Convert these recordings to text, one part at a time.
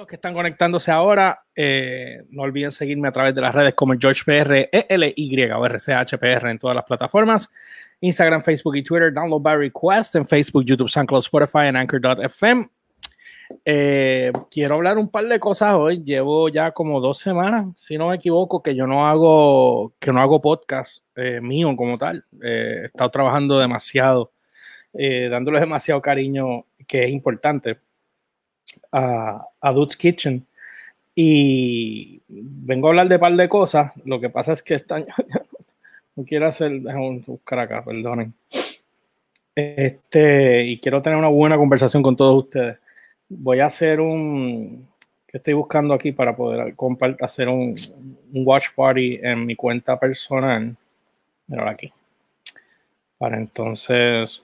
los que están conectándose ahora, eh, no olviden seguirme a través de las redes como GeorgePR, ELY o RCHPR en todas las plataformas. Instagram, Facebook y Twitter. Download by request en Facebook, YouTube, SoundCloud, Spotify en Anchor.fm. Eh, quiero hablar un par de cosas hoy. Llevo ya como dos semanas, si no me equivoco, que yo no hago, que no hago podcast eh, mío como tal. he estado trabajando demasiado, dándole demasiado cariño, que es importante a, a Dude's Kitchen y vengo a hablar de un par de cosas. Lo que pasa es que están. no quiero hacer. Buscar acá, perdonen. Este, y quiero tener una buena conversación con todos ustedes. Voy a hacer un. que estoy buscando aquí para poder hacer un, watch party en mi cuenta personal. Mira aquí. Para entonces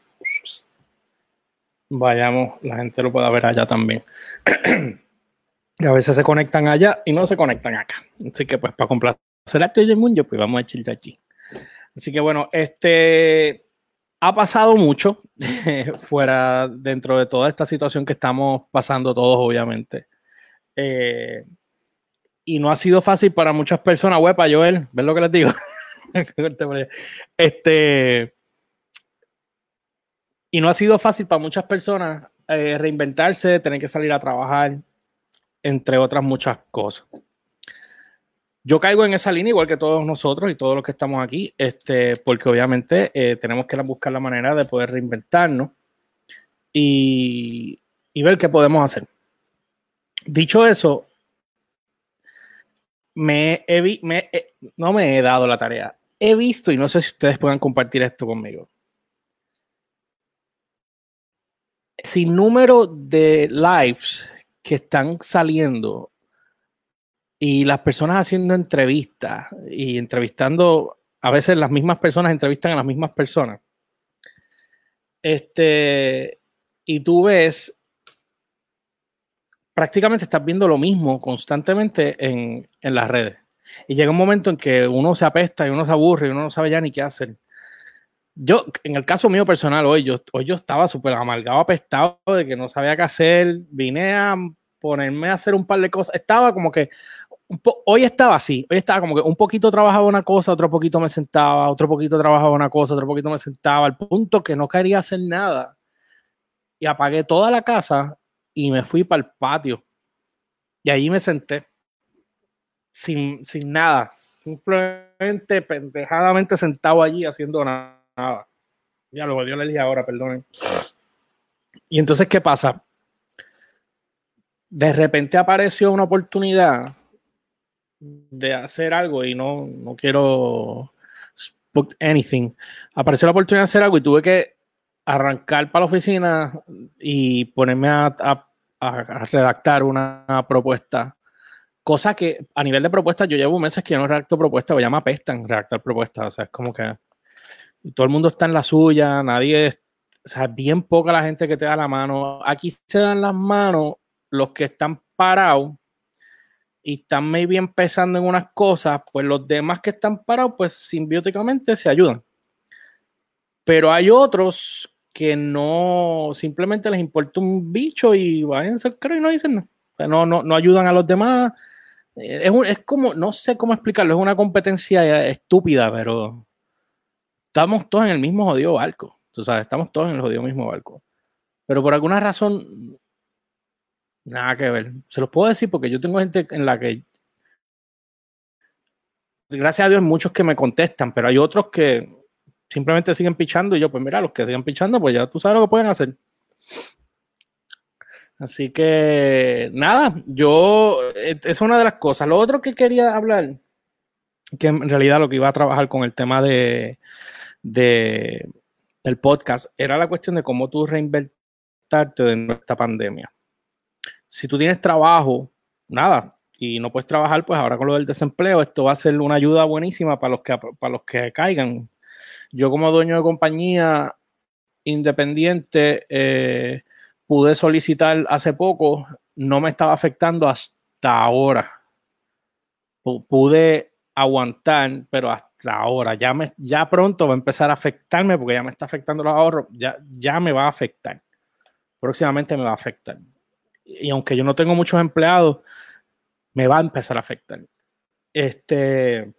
vayamos, la gente lo pueda ver allá también. y a veces se conectan allá y no se conectan acá. Así que pues para complacer a todo el mundo, pues vamos a echar allí. Así que bueno, este ha pasado mucho fuera dentro de toda esta situación que estamos pasando todos, obviamente. Eh, y no ha sido fácil para muchas personas, huepa, Joel, ¿ves lo que les digo? este, y no ha sido fácil para muchas personas eh, reinventarse, tener que salir a trabajar, entre otras muchas cosas. Yo caigo en esa línea igual que todos nosotros y todos los que estamos aquí, este, porque obviamente eh, tenemos que buscar la manera de poder reinventarnos y, ver qué podemos hacer. Dicho eso, me, me no me he dado la tarea. He visto, y no sé si ustedes puedan compartir esto conmigo, sin número de lives que están saliendo y las personas haciendo entrevistas y entrevistando, a veces las mismas personas entrevistan a las mismas personas. Este, y tú ves, prácticamente estás viendo lo mismo constantemente en, en las redes. Y llega un momento en que uno se apesta y uno se aburre y uno no sabe ya ni qué hacer yo, en el caso mío personal, hoy yo, hoy yo estaba súper amargado, apestado de que no sabía qué hacer. Vine a ponerme a hacer un par de cosas. Estaba como que, hoy estaba así. Hoy estaba como que un poquito trabajaba una cosa, otro poquito me sentaba, otro poquito trabajaba una cosa, otro poquito me sentaba, al punto que no quería hacer nada. Y apagué toda la casa y me fui para el patio. Y ahí me senté. Sin, sin nada. Simplemente pendejadamente sentado allí haciendo nada nada. Ya lo yo le dije ahora, perdonen. Y entonces, ¿qué pasa? De repente apareció una oportunidad de hacer algo y no, no quiero book anything. Apareció la oportunidad de hacer algo y tuve que arrancar para la oficina y ponerme a, redactar una, propuesta. Cosa que a nivel de propuestas, yo llevo meses que yo no redacto propuestas, me llama pestan redactar propuestas. O sea, es como que todo el mundo está en la suya, nadie, o sea, bien poca la gente que te da la mano. Aquí se dan las manos los que están parados y están maybe empezando en unas cosas, pues los demás que están parados, pues simbióticamente se ayudan. Pero hay otros que no, simplemente les importa un bicho y van a creo y no dicen no, no, no ayudan a los demás. Es, es como, no sé cómo explicarlo, es una competencia estúpida, pero estamos todos en el mismo jodido barco. Tú sabes, estamos todos en el jodido mismo barco. Pero por alguna razón, nada que ver. Se los puedo decir porque yo tengo gente en la que, gracias a Dios, muchos que me contestan, pero hay otros que simplemente siguen pichando y yo, pues mira, los que sigan pichando, pues ya tú sabes lo que pueden hacer. Así que nada, yo, eh, es una de las cosas. Lo otro que quería hablar, que en realidad lo que iba a trabajar con el tema de, de, del podcast era la cuestión de cómo tú reinvertarte de esta pandemia. Si tú tienes trabajo, nada, y no puedes trabajar, pues ahora con lo del desempleo, esto va a ser una ayuda buenísima para los que, para los que caigan. Yo como dueño de compañía independiente eh, pude solicitar hace poco, no me estaba afectando hasta ahora. pude aguantar, pero hasta ahora. Ya, me, ya pronto va a empezar a afectarme porque ya me está afectando los ahorros. Ya, ya me va a afectar. Próximamente me va a afectar. y aunque yo no tengo muchos empleados, me va a empezar a afectar. Este,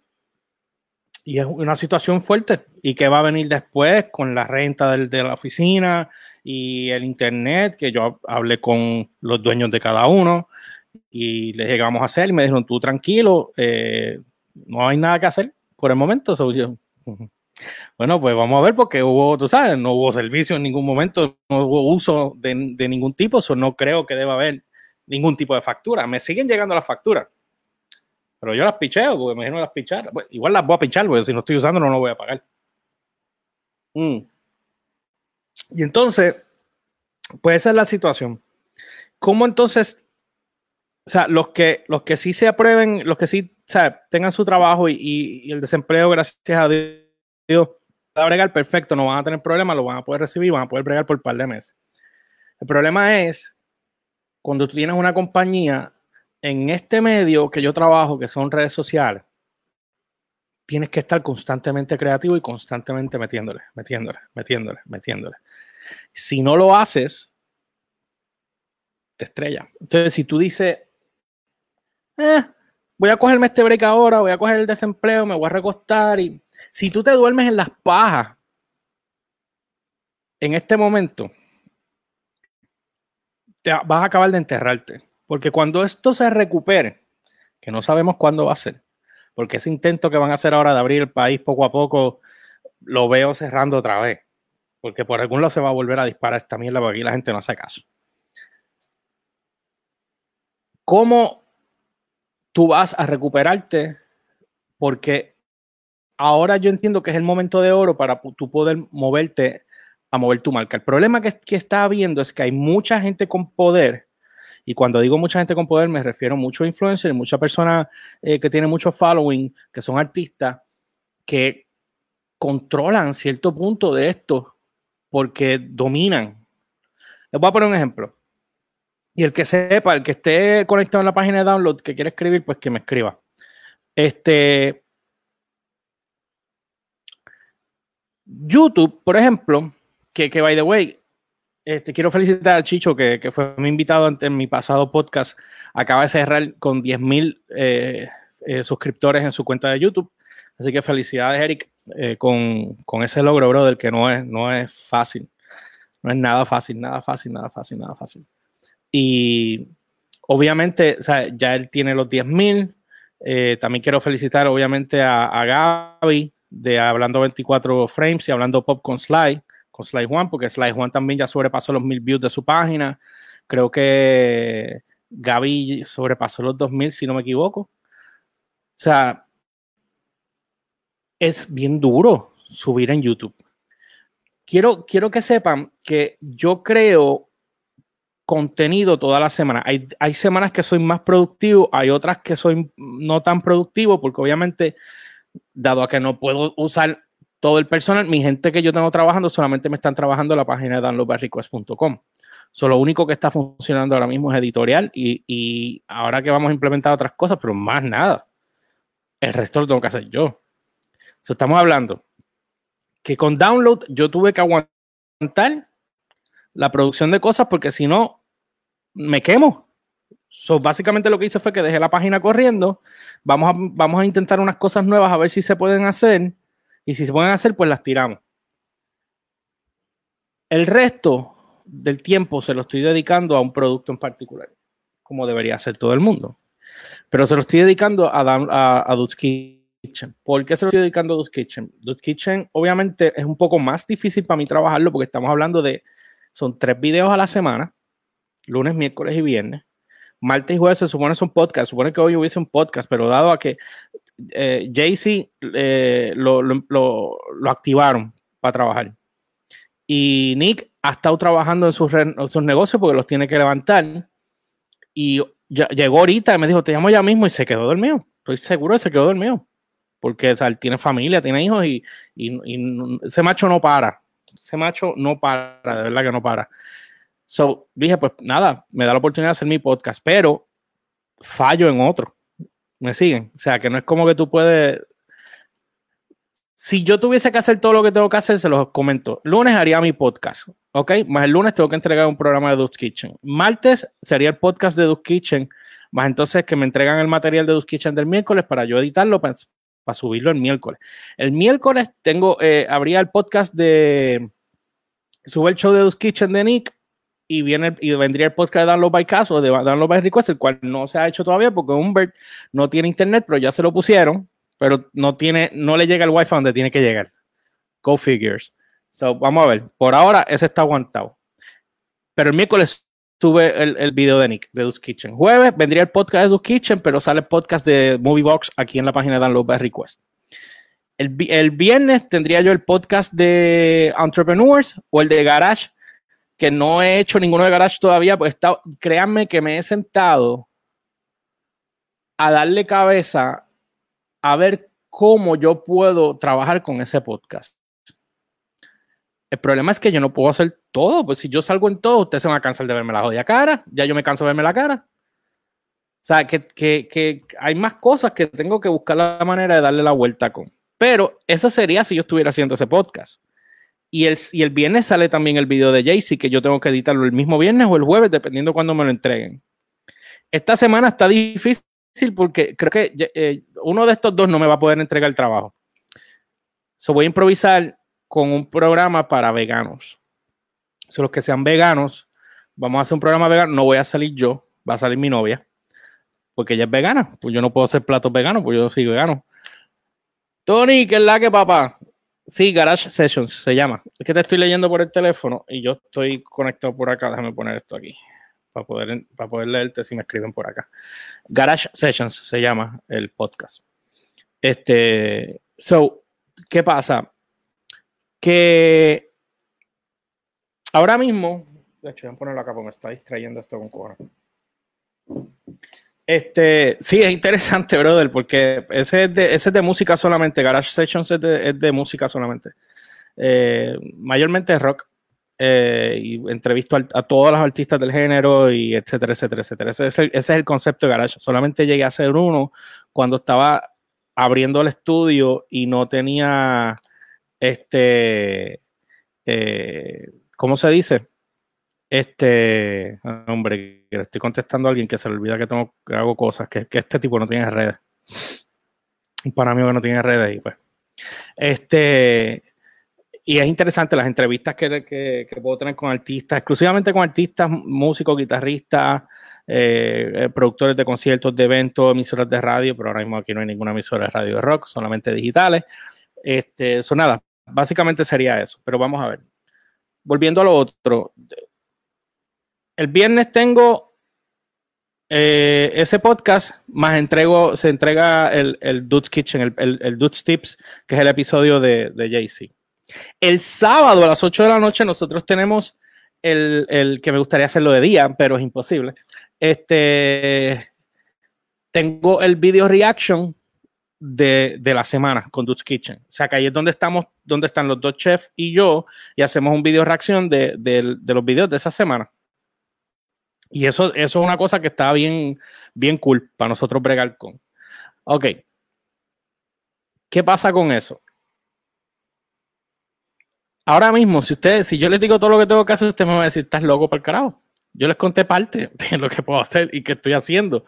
y es una situación fuerte. ¿Y qué va a venir después con la renta de la oficina y el internet? Que yo hablé con los dueños de cada uno y les dije, vamos a hacer? Y me dijeron, tú tranquilo, eh, no hay nada que hacer por el momento. bueno, pues vamos a ver porque hubo, tú sabes, no hubo servicio en ningún momento, no hubo uso de, ningún tipo, eso no creo que deba haber ningún tipo de factura. Me siguen llegando las facturas pero yo las picheo, porque me imagino las pichar. igual las voy a pichar, porque si no estoy usando no lo voy a pagar. Mm. Y entonces, pues esa es la situación. ¿Cómo entonces, o sea, los que, los que sí se aprueben, los que sí sea, tengan su trabajo y, el desempleo, gracias a Dios, va a bregar perfecto, no van a tener problemas, lo van a poder recibir, van a poder bregar por un par de meses. El problema es cuando tú tienes una compañía en este medio que yo trabajo, que son redes sociales, tienes que estar constantemente creativo y constantemente metiéndole, metiéndole, metiéndole, metiéndole. Si no lo haces, te estrella. Entonces, si tú dices, eh, voy a cogerme este break ahora, voy a coger el desempleo, me voy a recostar y si tú te duermes en las pajas en este momento, te vas a acabar de enterrarte. Porque cuando esto se recupere, que no sabemos cuándo va a ser, porque ese intento que van a hacer ahora de abrir el país poco a poco, lo veo cerrando otra vez. Porque por algún lado se va a volver a disparar esta mierda, porque aquí la gente no hace caso. ¿Cómo tú vas a recuperarte? Porque ahora yo entiendo que es el momento de oro para tú poder moverte a mover tu marca. El problema que, está habiendo es que hay mucha gente con poder y cuando digo mucha gente con poder, me refiero a muchos influencers, muchas personas eh, que tienen mucho following, que son artistas, que controlan cierto punto de esto porque dominan. Les voy a poner un ejemplo. Y el que sepa, el que esté conectado en la página de download, que quiere escribir, pues que me escriba. Este. YouTube, por ejemplo, que, que by the way, este, quiero felicitar a Chicho, que, fue mi invitado en, mi pasado podcast. Acaba de cerrar con 10.000 eh, eh, suscriptores en su cuenta de YouTube. Así que felicidades, Eric, eh, con, ese logro, brother, que no es, no es fácil. No es nada fácil, nada fácil, nada fácil, nada fácil. Y obviamente, ya él tiene los 10.000. también quiero felicitar, obviamente, a, a Gaby de Hablando 24 Frames y Hablando Pop con Sly con Sly Juan, porque Sly Juan también ya sobrepasó los mil views de su página. Creo que Gaby sobrepasó los 2000, si no me equivoco. O sea, es bien duro subir en YouTube. Quiero, quiero que sepan que yo creo contenido toda la semana. Hay, hay semanas que soy más productivo, hay otras que soy no tan productivo, porque obviamente, dado a que no puedo usar todo el personal, mi gente que yo tengo trabajando, solamente me están trabajando la página de downloadbarrequest.com. So, lo único que está funcionando ahora mismo es editorial y, ahora que vamos a implementar otras cosas, pero más nada. El resto lo tengo que hacer yo. estamos hablando que con download yo tuve que aguantar la producción de cosas porque si no, me quemo. So, básicamente lo que hice fue que dejé la página corriendo. Vamos a, vamos a intentar unas cosas nuevas a ver si se pueden hacer y si se pueden hacer, pues las tiramos. El resto del tiempo se lo estoy dedicando a un producto en particular, como debería hacer todo el mundo. Pero se lo estoy dedicando a, a, a Kitchen. ¿Por qué se lo estoy dedicando a Dude's Kitchen? Dude's Kitchen obviamente es un poco más difícil para mí trabajarlo porque estamos hablando de, son tres videos a la semana, lunes, miércoles y viernes. Martes y jueves se supone son podcast, supone que hoy hubiese un podcast, pero dado a que eh, Jay-Z eh, lo, activaron para trabajar. Y Nick ha estado trabajando en sus, negocios porque los tiene que levantar. Y llegó ahorita y me dijo, te llamo ya mismo y se quedó dormido. Estoy seguro que se quedó dormido. Porque él tiene familia, tiene hijos y, ese macho no para. Ese macho no para, de verdad que no para. So dije, pues nada, me da la oportunidad de hacer mi podcast, pero fallo en otro. ¿Me siguen? O sea, que no es como que tú puedes. Si yo tuviese que hacer todo lo que tengo que hacer, se los comento. Lunes haría mi podcast, ¿ok? Más el lunes tengo que entregar un programa de Duke's Kitchen. Martes sería el podcast de Duke's Kitchen, más entonces que me entregan el material de Duke's Kitchen del miércoles para yo editarlo para, subirlo el miércoles. El miércoles tengo, eh, habría el podcast de, sube el show de Duke's Kitchen de Nick y viene y vendría el podcast de Download by Caso de Download by Request, el cual no se ha hecho todavía porque Humbert no tiene internet, pero ya se lo pusieron pero no tiene, no le llega el wifi donde tiene que llegar. Go figures. So, vamos a ver. Por ahora, ese está aguantado. Pero el miércoles sube el, el video de Nick de Duke's Kitchen. Jueves vendría el podcast de Duke's Kitchen, pero sale el podcast de Moviebox aquí en la página de Download Request. El, el, viernes tendría yo el podcast de Entrepreneurs o el de Garage, que no he hecho ninguno de Garage todavía, pues créanme que me he sentado a darle cabeza a ver cómo yo puedo trabajar con ese podcast. El problema es que yo no puedo hacer todo, pues si yo salgo en todo, ustedes se van a cansar de verme la jodida cara, ya yo me canso de verme la cara. O sea, que, hay más cosas que tengo que buscar la manera de darle la vuelta con. Pero eso sería si yo estuviera haciendo ese podcast. Y el, y el viernes sale también el video de Jaycee, que yo tengo que editarlo el mismo viernes o el jueves, dependiendo cuando me lo entreguen. Esta semana está difícil porque creo que eh, uno de estos dos no me va a poder entregar el trabajo. So voy a improvisar con un programa para veganos. So, los que sean veganos, vamos a hacer un programa vegano. No voy a salir yo, va a salir mi novia, porque ella es vegana. Pues yo no puedo hacer platos veganos, pues yo soy vegano. Tony, ¿qué es la que papá? Sí, Garage Sessions se llama. Es que te estoy leyendo por el teléfono y yo estoy conectado por acá. Déjame poner esto aquí para poder, para poder leerte si me escriben por acá. Garage Sessions se llama el podcast. Este, so, ¿qué pasa? Que ahora mismo, de hecho, voy a ponerlo acá porque me está distrayendo esto con cojones. Este, sí, es interesante, brother, porque ese es de, ese de música solamente. Garage Sessions es de, es música solamente. Eh, mayormente rock. Eh, y entrevisto a, todos los artistas del género y etcétera, etcétera, etcétera. Ese es, ese es el concepto de Garage. Solamente llegué a hacer uno cuando estaba abriendo el estudio y no tenía este, eh, ¿cómo se dice? Este, hombre, estoy contestando a alguien que se le olvida que, tengo, que hago cosas, que, que este tipo no tiene redes. Para mí que no tiene redes y pues. Este, y es interesante las entrevistas que, puedo tener con artistas, exclusivamente con artistas, músicos, guitarristas, eh, eh, productores de conciertos, de eventos, emisoras de radio, pero ahora mismo aquí no hay ninguna emisora de radio de rock, solamente digitales. Este, eso nada, básicamente sería eso, pero vamos a ver. Volviendo a lo otro, el viernes tengo eh, ese podcast, más entrego, se entrega el, el Dude's Kitchen, el, el, el Dude's Tips, que es el episodio de, de Jay-Z. El sábado a las 8 de la noche nosotros tenemos el, que me gustaría hacerlo de día, pero es imposible. Este, tengo el video reaction de, la semana con Dutch Kitchen. O sea, que ahí es donde estamos, donde están los dos chefs y yo, y hacemos un video reacción de, de los videos de esa semana. Y eso, eso es una cosa que está bien, bien cool para nosotros bregar con. Ok. ¿Qué pasa con eso? Ahora mismo, si ustedes, si yo les digo todo lo que tengo que hacer, usted me va a decir, estás loco para el carajo. Yo les conté parte de lo que puedo hacer y que estoy haciendo.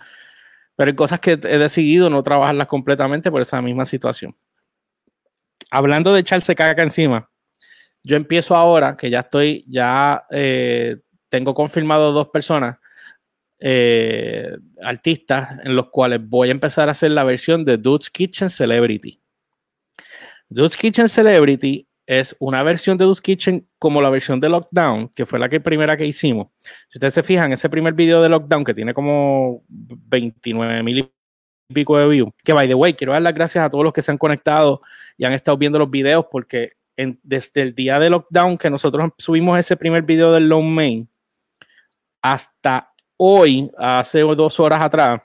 Pero hay cosas que he decidido no trabajarlas completamente por esa misma situación. Hablando de echarse caca encima, yo empiezo ahora, que ya estoy, ya eh, tengo confirmado dos personas, eh, artistas, en los cuales voy a empezar a hacer la versión de Dude's Kitchen Celebrity. Dude's Kitchen Celebrity es una versión de Dude's Kitchen como la versión de Lockdown, que fue la que primera que hicimos. Si ustedes se fijan, ese primer video de Lockdown, que tiene como 29 mil y pico de views, que by the way, quiero dar las gracias a todos los que se han conectado y han estado viendo los videos, porque desde el día de Lockdown que nosotros subimos ese primer video del Lone Main, hasta hoy, hace dos horas atrás,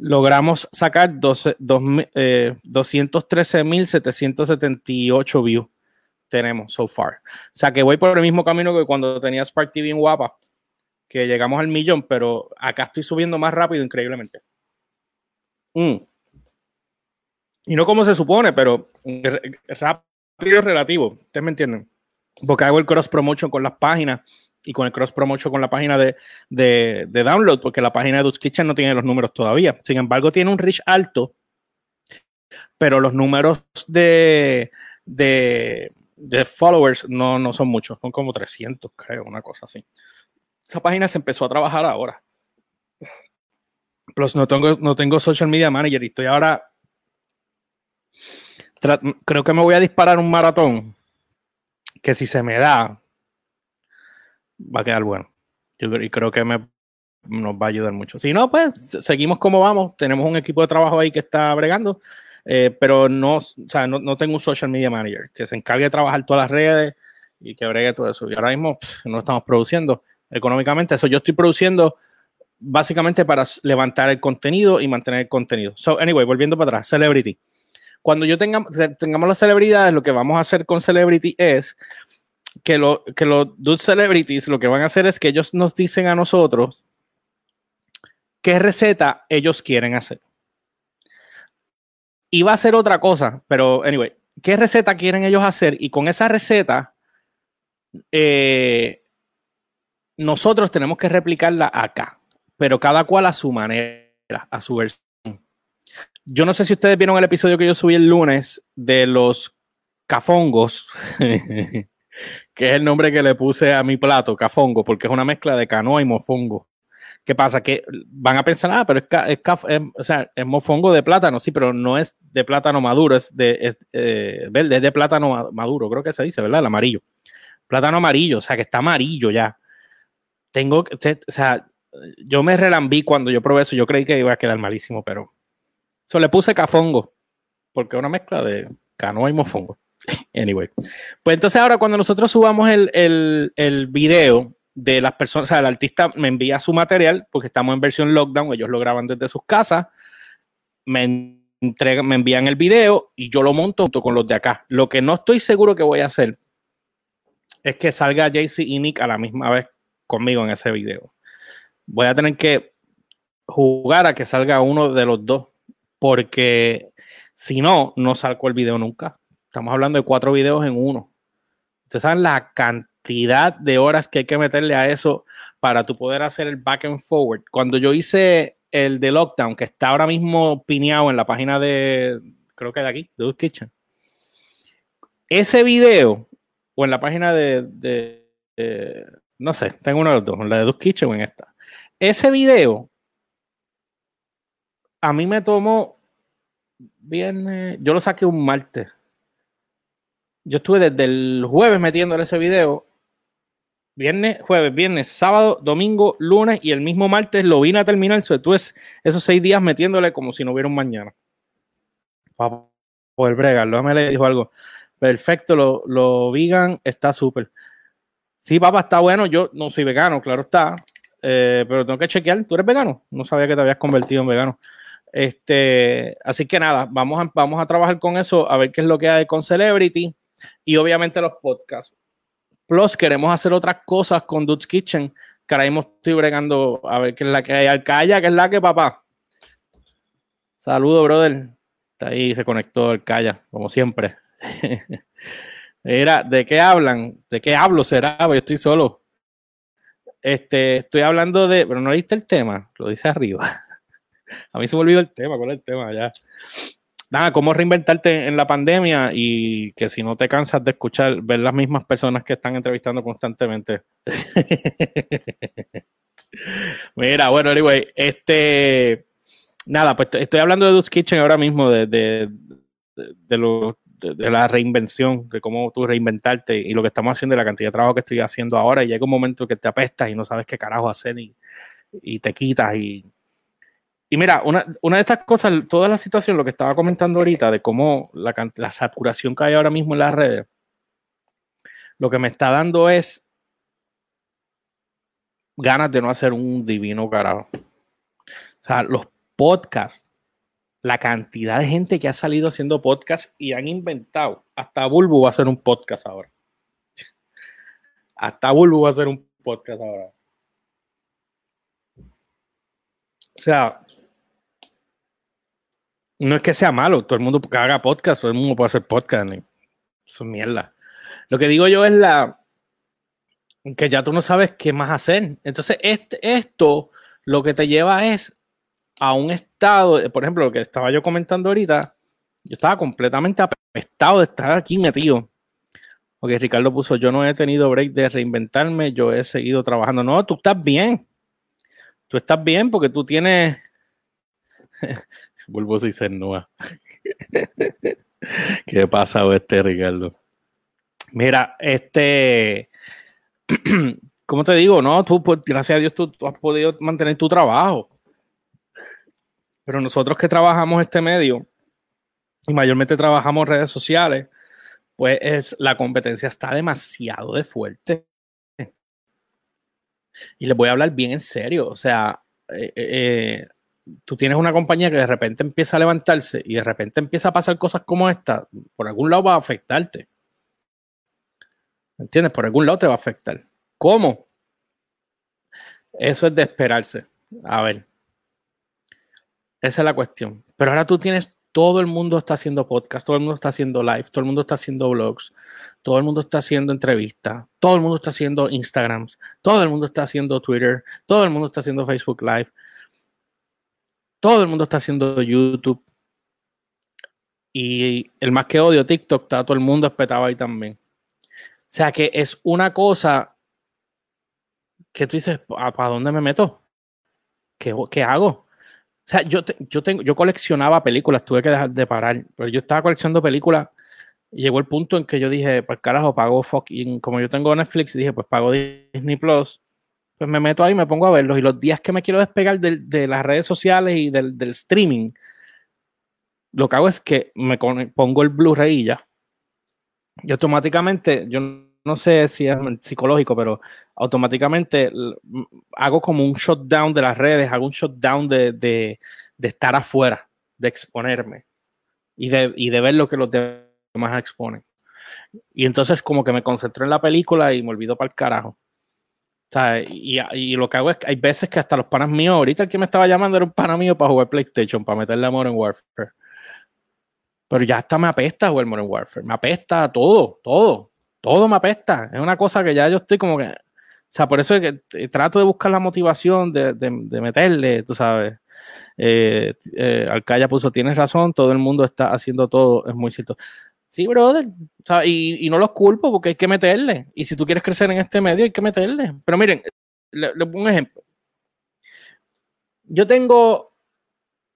logramos sacar 213.778 eh, views. Tenemos so far. O sea que voy por el mismo camino que cuando tenía Spark TV guapa, que llegamos al millón, pero acá estoy subiendo más rápido increíblemente. Mm. Y no como se supone, pero rápido relativo. Ustedes me entienden. Porque hago el cross promotion con las páginas y con el cross promotion con la página de, de, download, porque la página de Dutch Kitchen no tiene los números todavía. Sin embargo, tiene un reach alto, pero los números de, de, de followers no, no son muchos, son como 300, creo, una cosa así. Esa página se empezó a trabajar ahora. Plus, no tengo, no tengo social media manager y estoy ahora. Creo que me voy a disparar un maratón que si se me da, va a quedar bueno. y creo que me, nos va a ayudar mucho. Si no, pues seguimos como vamos. Tenemos un equipo de trabajo ahí que está bregando, eh, pero no, o sea, no, no, tengo un social media manager que se encargue de trabajar todas las redes y que bregue todo eso. Y ahora mismo no estamos produciendo económicamente. Eso yo estoy produciendo básicamente para levantar el contenido y mantener el contenido. So, anyway, volviendo para atrás, Celebrity. Cuando yo tenga, tengamos las celebridades, lo que vamos a hacer con Celebrity es que, lo, que los Dude Celebrities lo que van a hacer es que ellos nos dicen a nosotros qué receta ellos quieren hacer. Y va a ser otra cosa, pero anyway, ¿qué receta quieren ellos hacer? Y con esa receta, eh, nosotros tenemos que replicarla acá, pero cada cual a su manera, a su versión. Yo no sé si ustedes vieron el episodio que yo subí el lunes de los cafongos, que es el nombre que le puse a mi plato, cafongo, porque es una mezcla de canoa y mofongo. ¿Qué pasa? Que van a pensar, ah, pero es, o sea, es mofongo de plátano, sí, pero no es de plátano maduro, es de eh, verde, es de plátano maduro, creo que se dice, ¿verdad? El amarillo. Plátano amarillo, o sea, que está amarillo ya tengo, o sea, yo me relambí cuando yo probé eso, yo creí que iba a quedar malísimo, pero eso le puse cafongo, porque es una mezcla de canoa y mofongo. Anyway, pues entonces ahora cuando nosotros subamos el, el, el video de las personas, o sea, el artista me envía su material, porque estamos en versión lockdown, ellos lo graban desde sus casas, me entregan, me envían el video y yo lo monto junto con los de acá. Lo que no estoy seguro que voy a hacer es que salga JC y Nick a la misma vez conmigo en ese video. Voy a tener que jugar a que salga uno de los dos, porque si no, no salgo el video nunca. Estamos hablando de cuatro videos en uno. Ustedes saben la cantidad de horas que hay que meterle a eso para tu poder hacer el back and forward. Cuando yo hice el de Lockdown, que está ahora mismo pineado en la página de, creo que de aquí, de Kitchen. Ese video, o en la página de, no sé, tengo uno de los dos, en la de Duke Kitchen o en esta. Ese video a mí me tomó viernes, yo lo saqué un martes. Yo estuve desde el jueves metiéndole ese video. Viernes, jueves, viernes, sábado, domingo, lunes y el mismo martes lo vine a terminar. Tú es esos seis días metiéndole como si no hubiera un mañana. Para poder bregarlo. Me le dijo algo. Perfecto, lo, lo vegan está súper. Sí, papá, está bueno. Yo no soy vegano, claro está. Eh, pero tengo que chequear. ¿Tú eres vegano? No sabía que te habías convertido en vegano. Este, así que nada, vamos a, vamos a trabajar con eso, a ver qué es lo que hay con Celebrity y obviamente los podcasts. Plus, queremos hacer otras cosas con Dude's Kitchen, que ahora mismo estoy bregando a ver qué es la que hay. Alcaya, qué es la que, papá. Saludo, brother. Está ahí, se conectó el Calla, como siempre. Mira, ¿de qué hablan? ¿De qué hablo será? Yo estoy solo. Este, estoy hablando de, pero no leíste el tema, lo dice arriba. A mí se me olvidó el tema, ¿cuál es el tema? Ya. Nada, cómo reinventarte en la pandemia y que si no te cansas de escuchar, ver las mismas personas que están entrevistando constantemente. Mira, bueno, anyway, este, nada, pues estoy hablando de Dude's Kitchen ahora mismo, de, de, de, de los de, la reinvención, de cómo tú reinventarte y lo que estamos haciendo, y la cantidad de trabajo que estoy haciendo ahora. Y llega un momento que te apestas y no sabes qué carajo hacer y, y te quitas. Y, y mira, una, una, de estas cosas, toda la situación, lo que estaba comentando ahorita, de cómo la, la saturación que hay ahora mismo en las redes, lo que me está dando es ganas de no hacer un divino carajo. O sea, los podcasts la cantidad de gente que ha salido haciendo podcast y han inventado. Hasta Bulbu va a hacer un podcast ahora. Hasta Bulbu va a hacer un podcast ahora. O sea, No es que sea malo, todo el mundo que haga podcast, todo el mundo puede hacer podcast. Eso es mierda. Lo que digo yo es la que ya tú no sabes qué más hacer. Entonces, este, esto lo que te lleva es a un estado, por ejemplo, lo que estaba yo comentando ahorita, yo estaba completamente apestado de estar aquí metido. Porque Ricardo puso, yo no he tenido break de reinventarme, yo he seguido trabajando. No, tú estás bien. Tú estás bien porque tú tienes... Vuelvo a ser nueva. ¿Qué pasa este, Ricardo? Mira, este, ¿cómo te digo? No, tú, pues, gracias a Dios, tú, has podido mantener tu trabajo. Pero nosotros que trabajamos este medio y mayormente trabajamos redes sociales, pues es, la competencia está demasiado de fuerte. Y les voy a hablar bien en serio. O sea, eh, eh, tú tienes una compañía que de repente empieza a levantarse y de repente empieza a pasar cosas como esta, por algún lado va a afectarte. ¿Entiendes? Por algún lado te va a afectar. ¿Cómo? Eso es de esperarse. A ver. Esa es la cuestión. Pero ahora tú tienes, todo el mundo está haciendo podcast, todo el mundo está haciendo live, todo el mundo está haciendo blogs, todo el mundo está haciendo entrevistas, todo el mundo está haciendo Instagrams, todo el mundo está haciendo Twitter, todo el mundo está haciendo Facebook Live, todo el mundo está haciendo YouTube. Y el más que odio, TikTok, está todo el mundo espetado ahí también. O sea que es una cosa que tú dices, ¿para dónde me meto? ¿Qué, qué hago? O sea, yo, yo, tengo, yo coleccionaba películas, tuve que dejar de parar, pero yo estaba coleccionando películas y llegó el punto en que yo dije, pues carajo, pago fucking, como yo tengo Netflix, dije, pues pago Disney Plus, pues me meto ahí y me pongo a verlos. Y los días que me quiero despegar de, de las redes sociales y del, del, streaming, lo que hago es que me pongo el Blu-ray y ya. Y automáticamente, yo no sé si es psicológico, pero automáticamente hago como un shutdown de las redes, hago un shutdown de, de, de estar afuera, de exponerme y de, y de ver lo que los demás exponen. Y entonces como que me concentro en la película y me olvido para el carajo. O sea, y, y, lo que hago es que hay veces que hasta los panas míos, ahorita el que me estaba llamando era un pana mío para jugar PlayStation, para meterle amor en Warfare. Pero ya hasta me apesta jugar Modern Warfare. Me apesta todo, todo. Todo me apesta. Es una cosa que ya yo estoy como que. O sea, por eso es que trato de buscar la motivación de, de, meterle, tú sabes. Eh, eh, Alcaya puso, tienes razón, todo el mundo está haciendo todo, es muy cierto. Sí, brother. O sea, y, no los culpo porque hay que meterle. Y si tú quieres crecer en este medio, hay que meterle. Pero miren, le, le pongo un ejemplo. Yo tengo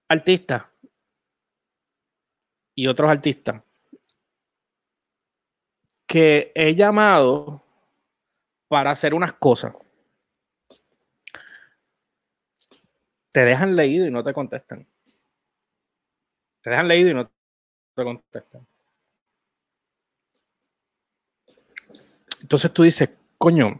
artistas y otros artistas que he llamado para hacer unas cosas. Te dejan leído y no te contestan. Te dejan leído y no te contestan. Entonces tú dices, coño,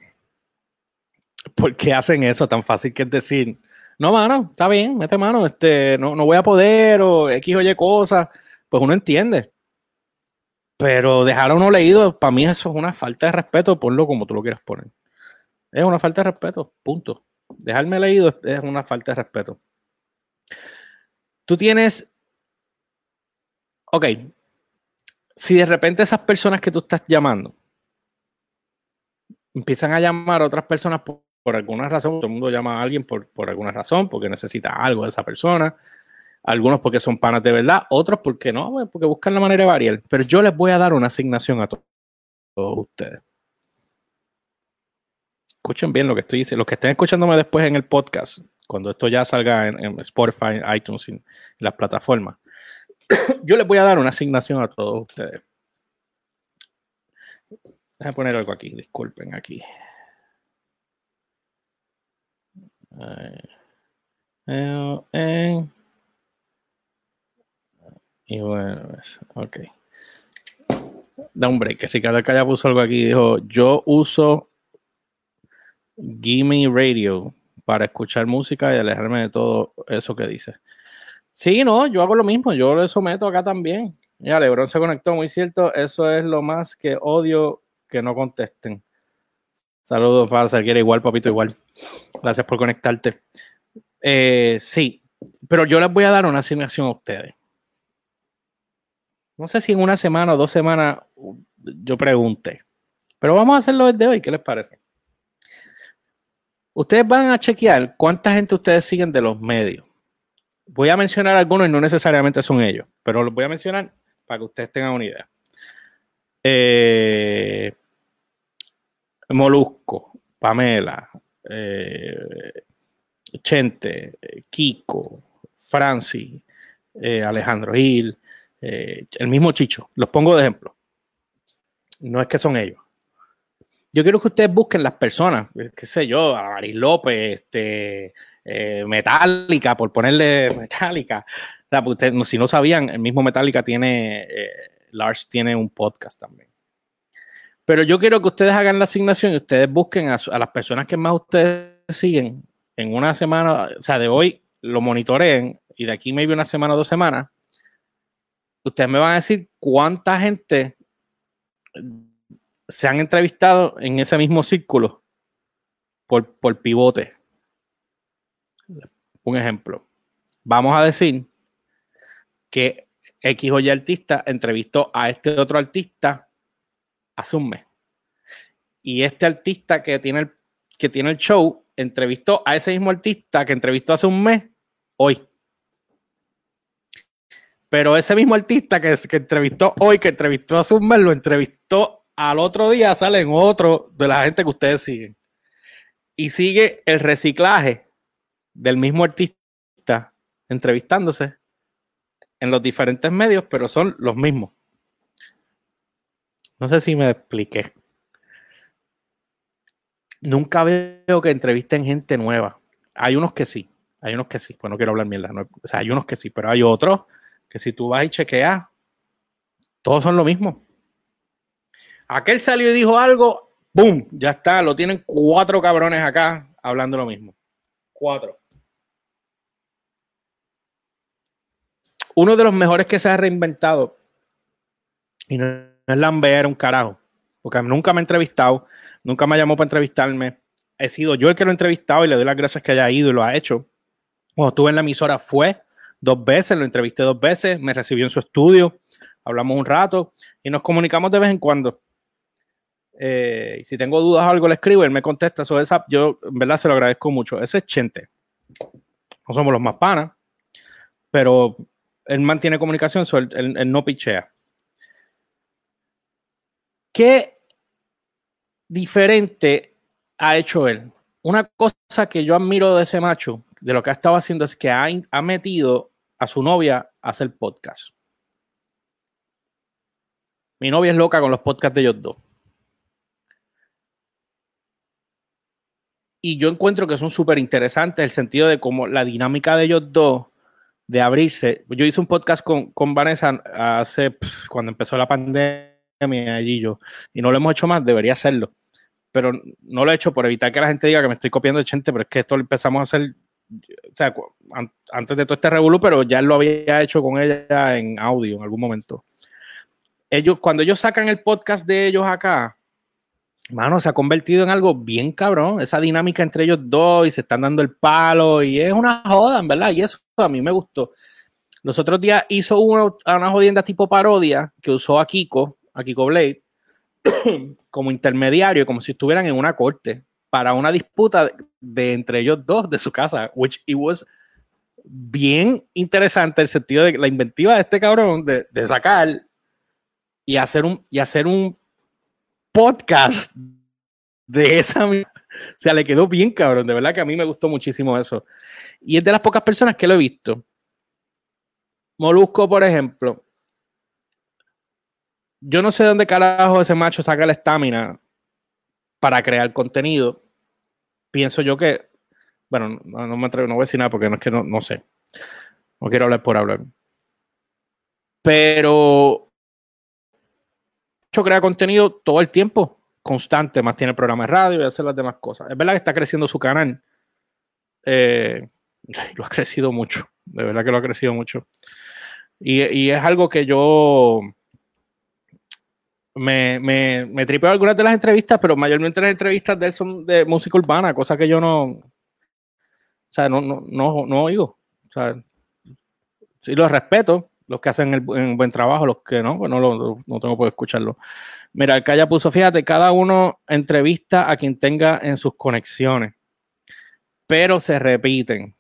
¿por qué hacen eso tan fácil que es decir, no, mano, está bien, mete mano, este, no, no voy a poder, o X o Y cosas pues uno entiende. Pero dejar a uno leído, para mí eso es una falta de respeto, ponlo como tú lo quieras poner. Es una falta de respeto, punto. Dejarme leído es una falta de respeto. Tú tienes, ok, si de repente esas personas que tú estás llamando empiezan a llamar a otras personas por, alguna razón, todo el mundo llama a alguien por, por alguna razón, porque necesita algo de esa persona, algunos porque son panas de verdad, otros porque no, porque buscan la manera de variar. Pero yo les voy a dar una asignación a todos ustedes. Escuchen bien lo que estoy diciendo. Los que estén escuchándome después en el podcast, cuando esto ya salga en, Spotify, iTunes, en las plataformas, yo les voy a dar una asignación a todos ustedes. A poner algo aquí, disculpen aquí. Y bueno, ok. Da un break. Ricardo ya puso algo aquí. Dijo: Yo uso Gimme Radio para escuchar música y alejarme de todo eso que dice. Sí, no, yo hago lo mismo. Yo lo someto acá también. Ya, Lebron se conectó, muy cierto. Eso es lo más que odio que no contesten. Saludos para quiere igual, papito, igual. Gracias por conectarte. Eh, sí, pero yo les voy a dar una asignación a ustedes No sé si en una semana o dos semanas yo pregunte. Pero vamos a hacerlo desde hoy. ¿Qué les parece? Ustedes van a chequear cuánta gente ustedes siguen de los medios. Voy a mencionar algunos y no necesariamente son ellos, pero los voy a mencionar para que ustedes tengan una idea. Eh, Molusco, Pamela, eh, Chente, Kiko, Francis, eh, Alejandro Gil, eh, el mismo Chicho. Los pongo de ejemplo. No es que son ellos. Yo quiero que ustedes busquen las personas, qué sé yo, a Maris López, este, Metallica, por ponerle Metallica. si no sabían, el mismo Metallica tiene, Lars tiene un podcast también. Pero yo quiero que ustedes hagan la asignación y ustedes busquen a, las personas que más ustedes siguen en una semana, o sea, de hoy lo monitoreen y de aquí maybe una semana o dos semanas. Ustedes me van a decir cuánta gente se han entrevistado en ese mismo círculo por, por pivote. Un ejemplo. Vamos a decir que X o Y artista entrevistó a este otro artista hace un mes. Y este artista que tiene el, que tiene el show entrevistó a ese mismo artista que entrevistó hace un mes hoy. Pero ese mismo artista que, entrevistó hoy, que entrevistó hace un mes, lo entrevistó al otro día, sale en otro de la gente que ustedes siguen. Y sigue el reciclaje del mismo artista entrevistándose en los diferentes medios, pero son los mismos. No sé si me expliqué. Nunca veo que entrevisten gente nueva. Hay unos que sí, hay unos que sí, pues no quiero hablar mierda. o sea, hay unos que sí, pero hay otros que si tú vas y chequeas, todos son lo mismo. Aquel salió y dijo algo, ¡boom! Ya está, lo tienen cuatro cabrones acá hablando lo mismo. Cuatro. Uno de los mejores que se ha reinventado, y no es lamber un carajo, porque nunca me ha entrevistado, nunca me llamó para entrevistarme. He sido yo el que lo he entrevistado y le doy las gracias que haya ido y lo ha hecho. Cuando estuve en la emisora fue dos veces, lo entrevisté dos veces, me recibió en su estudio, hablamos un rato y nos comunicamos de vez en cuando. Eh, si tengo dudas o algo le escribo, él me contesta sobre esa, yo en verdad se lo agradezco mucho. Ese es Chente. No somos los más panas, pero él mantiene comunicación, él no pichea. ¿Qué diferente ha hecho él? Una cosa que yo admiro de ese macho, de lo que ha estado haciendo, es que ha, metido a su novia a hacer podcast. Mi novia es loca con los podcasts de ellos dos. Y yo encuentro que son súper interesantes el sentido de cómo la dinámica de ellos dos de abrirse. Yo hice un podcast con, con Vanessa hace cuando empezó la pandemia allí yo, y no lo hemos hecho más, debería hacerlo. Pero no lo he hecho por evitar que la gente diga que me estoy copiando de gente, pero es que esto lo empezamos a hacer, o sea, antes de todo este revolú, pero ya lo había hecho con ella en audio en algún momento. Ellos, cuando ellos sacan el podcast de ellos acá, mano, se ha convertido en algo bien cabrón, esa dinámica entre ellos dos y se están dando el palo y es una joda, en verdad, y eso a mí me gustó. Los otros días hizo uno, una jodienda tipo parodia que usó a Kiko, a Kiko como intermediario, como si estuvieran en una corte para una disputa de, entre ellos dos de su casa, which it was bien interesante el sentido de la inventiva de este cabrón de, de sacar y hacer un y hacer un podcast de esa o sea, le quedó bien cabrón, de verdad que a mí me gustó muchísimo eso. Y es de las pocas personas que lo he visto. Molusco, por ejemplo, yo no sé de dónde carajo ese macho saca la estamina para crear contenido. Pienso yo que, bueno, no, me atrevo, no voy a decir nada porque no es que no, no sé. No quiero hablar por hablar. Pero yo crea contenido todo el tiempo, constante, más tiene programa de radio y hace las demás cosas. Es verdad que está creciendo su canal. Eh, lo ha crecido mucho, de verdad que lo ha crecido mucho. Y, y es algo que yo me, me, me tripeo algunas de las entrevistas, pero mayormente las entrevistas de él son de música urbana, cosa que yo no, o sea, no, no, no, no oigo. O sea, sí los respeto, los que hacen el, buen trabajo, los que no, pues no, no tengo por escucharlo. Mira, acá ya puso, fíjate, cada uno entrevista a quien tenga en sus conexiones, pero se repiten.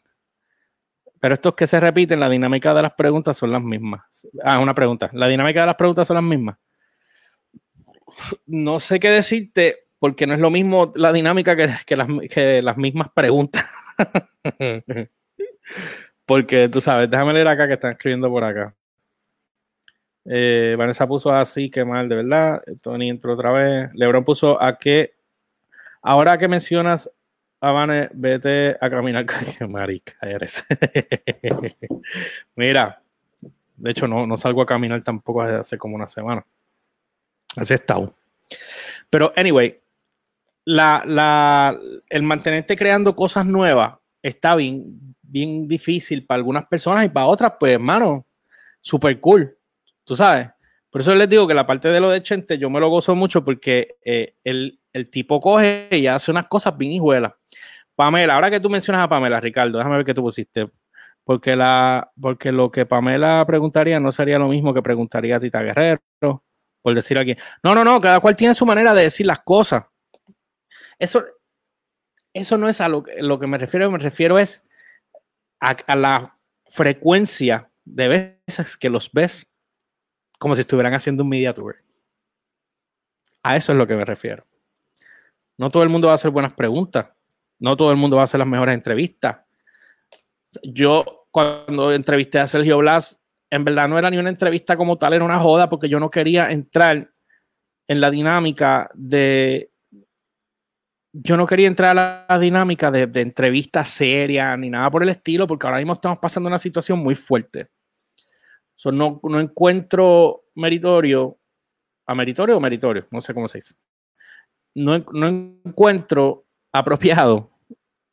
Pero estos que se repiten, la dinámica de las preguntas son las mismas. Ah, una pregunta. La dinámica de las preguntas son las mismas. No sé qué decirte, porque no es lo mismo la dinámica que, que, las, que las mismas preguntas. porque tú sabes, déjame leer acá que están escribiendo por acá. Eh, Vanessa puso así, qué mal, de verdad. Tony entró otra vez. Lebron puso a que, ahora que mencionas Avane, vete a caminar. Marica eres. Mira, de hecho, no, no salgo a caminar tampoco desde hace como una semana. Así está. Pero, anyway, la, la, el mantenerte creando cosas nuevas está bien, bien difícil para algunas personas y para otras, pues, hermano, super cool. Tú sabes. Por eso les digo que la parte de lo de Chente yo me lo gozo mucho porque eh, el, el, tipo coge y hace unas cosas bien hijuelas. Pamela, ahora que tú mencionas a Pamela, Ricardo, déjame ver qué tú pusiste. Porque, la, porque lo que Pamela preguntaría no sería lo mismo que preguntaría a Tita Guerrero, por decir aquí. No, no, no, cada cual tiene su manera de decir las cosas. Eso, eso no es a lo, lo que me refiero, me refiero es a, a la frecuencia de veces que los ves como si estuvieran haciendo un media tour. A eso es lo que me refiero. No todo el mundo va a hacer buenas preguntas. No todo el mundo va a hacer las mejores entrevistas. Yo, cuando entrevisté a Sergio Blas, en verdad no era ni una entrevista como tal, era una joda porque yo no quería entrar en la dinámica de. Yo no quería entrar a la dinámica de, de entrevista seria ni nada por el estilo, porque ahora mismo estamos pasando una situación muy fuerte no, no encuentro meritorio, a meritorio o meritorio, no sé cómo se dice. No, no encuentro apropiado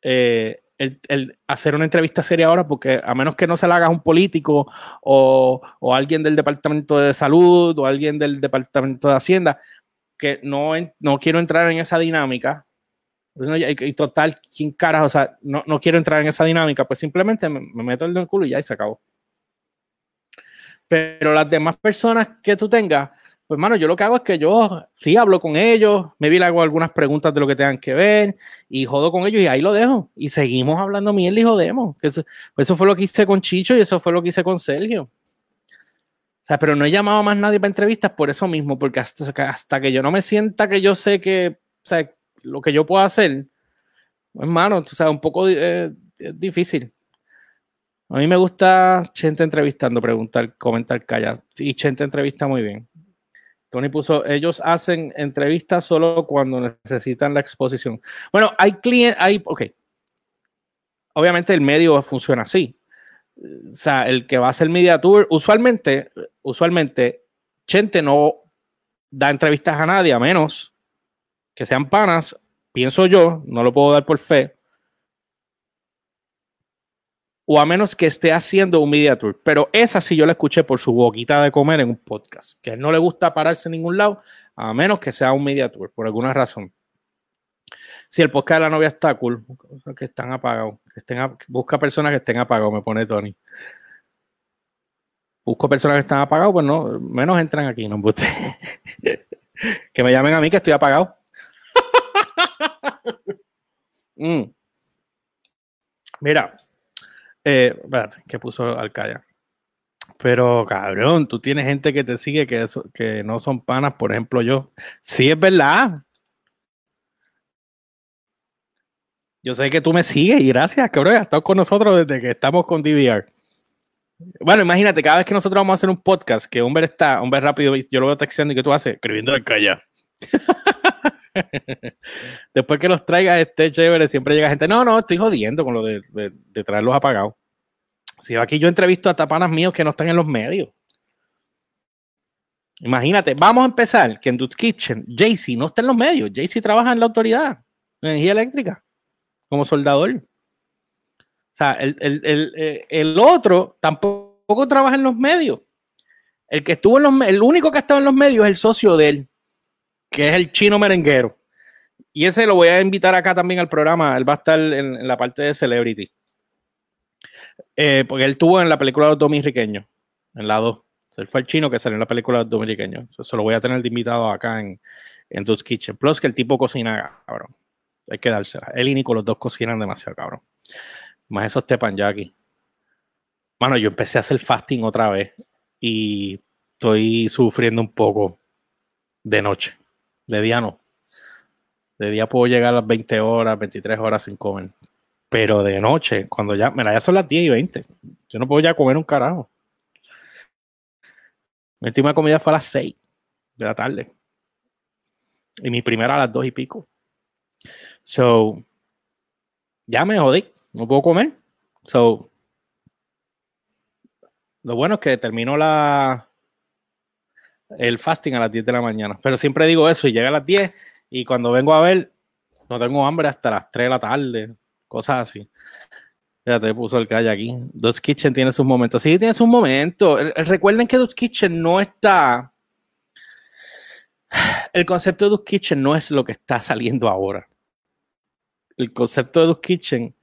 eh, el, hacer una entrevista seria ahora, porque a menos que no se la haga un político o, alguien del Departamento de Salud o alguien del Departamento de Hacienda, que no, no quiero entrar en esa dinámica. Y, total, ¿quién caras? O sea, no, no, quiero entrar en esa dinámica, pues simplemente me, me meto el dedo en el culo y ya y se acabó. Pero las demás personas que tú tengas, pues hermano, yo lo que hago es que yo sí hablo con ellos, me vi hago algunas preguntas de lo que tengan que ver y jodo con ellos y ahí lo dejo. Y seguimos hablando mierda y jodemos. Eso, pues eso fue lo que hice con Chicho y eso fue lo que hice con Sergio. O sea, pero no he llamado a más nadie para entrevistas por eso mismo, porque hasta, hasta que yo no me sienta que yo sé que, o sea, lo que yo puedo hacer, hermano, o sea, un poco eh, difícil. A mí me gusta Chente entrevistando, preguntar, comentar, callar. Y Chente entrevista muy bien. Tony puso, ellos hacen entrevistas solo cuando necesitan la exposición. Bueno, hay clientes, hay, ok. Obviamente el medio funciona así. O sea, el que va a hacer media tour, usualmente, usualmente, Chente no da entrevistas a nadie, a menos que sean panas, pienso yo, no lo puedo dar por fe, o a menos que esté haciendo un media tour. Pero esa sí yo la escuché por su boquita de comer en un podcast, que no le gusta pararse en ningún lado, a menos que sea un media tour, por alguna razón. Si el podcast de la novia está cool, que están apagados, que estén, busca personas que estén apagados, me pone Tony. Busco personas que están apagados, pues no, menos entran aquí, no que me llamen a mí que estoy apagado. Mm. Mira, eh, que puso Alcaya. Pero cabrón, tú tienes gente que te sigue que, que no son panas, por ejemplo yo. Sí, es verdad. Yo sé que tú me sigues y gracias, cabrón. Has estado con nosotros desde que estamos con DVR. Bueno, imagínate, cada vez que nosotros vamos a hacer un podcast, que Humber está, Humber rápido, yo lo veo texteando y que tú haces, escribiendo al calla. Después que los traigas esté chévere, siempre llega gente, no, no, estoy jodiendo con lo de, traerlos apagados. Si aquí yo entrevisto a tapanas míos que no están en los medios. Imagínate, vamos a empezar que en Dude Kitchen, Jaycee no está en los medios. Jaycee trabaja en la autoridad de energía eléctrica como soldador. O sea, el, el, eh, el, otro tampoco trabaja en los medios. El que estuvo en los el único que ha estado en los medios es el socio de él que es el chino merenguero. Y ese lo voy a invitar acá también al programa. Él va a estar en, la parte de Celebrity. Eh, porque él tuvo en la película Los Dominicanos. en la 2. Él fue el chino que salió en la película dominiqueño. Eso lo voy a tener de invitado acá en, en Kitchen. Plus que el tipo cocina, cabrón. Hay que dársela. Él y Nico, los dos cocinan demasiado, cabrón. Más esos aquí. Mano, yo empecé a hacer fasting otra vez y estoy sufriendo un poco de noche. De día no. De día puedo llegar a las 20 horas, 23 horas sin comer. Pero de noche, cuando ya, mira, ya son las 10 y 20. Yo no puedo ya comer un carajo. Mi última comida fue a las 6 de la tarde. Y mi primera a las 2 y pico. So, ya me jodí. No puedo comer. So, lo bueno es que terminó la, el fasting a las 10 de la mañana. Pero siempre digo eso y llega a las 10 y cuando vengo a ver, no tengo hambre hasta las 3 de la tarde, cosas así. Ya te puso el calle aquí. Dos Kitchen tiene sus momentos. Sí, tiene sus momentos. Recuerden que Dos Kitchen no está. El concepto de Dos Kitchen no es lo que está saliendo ahora. El concepto de Dos Kitchen.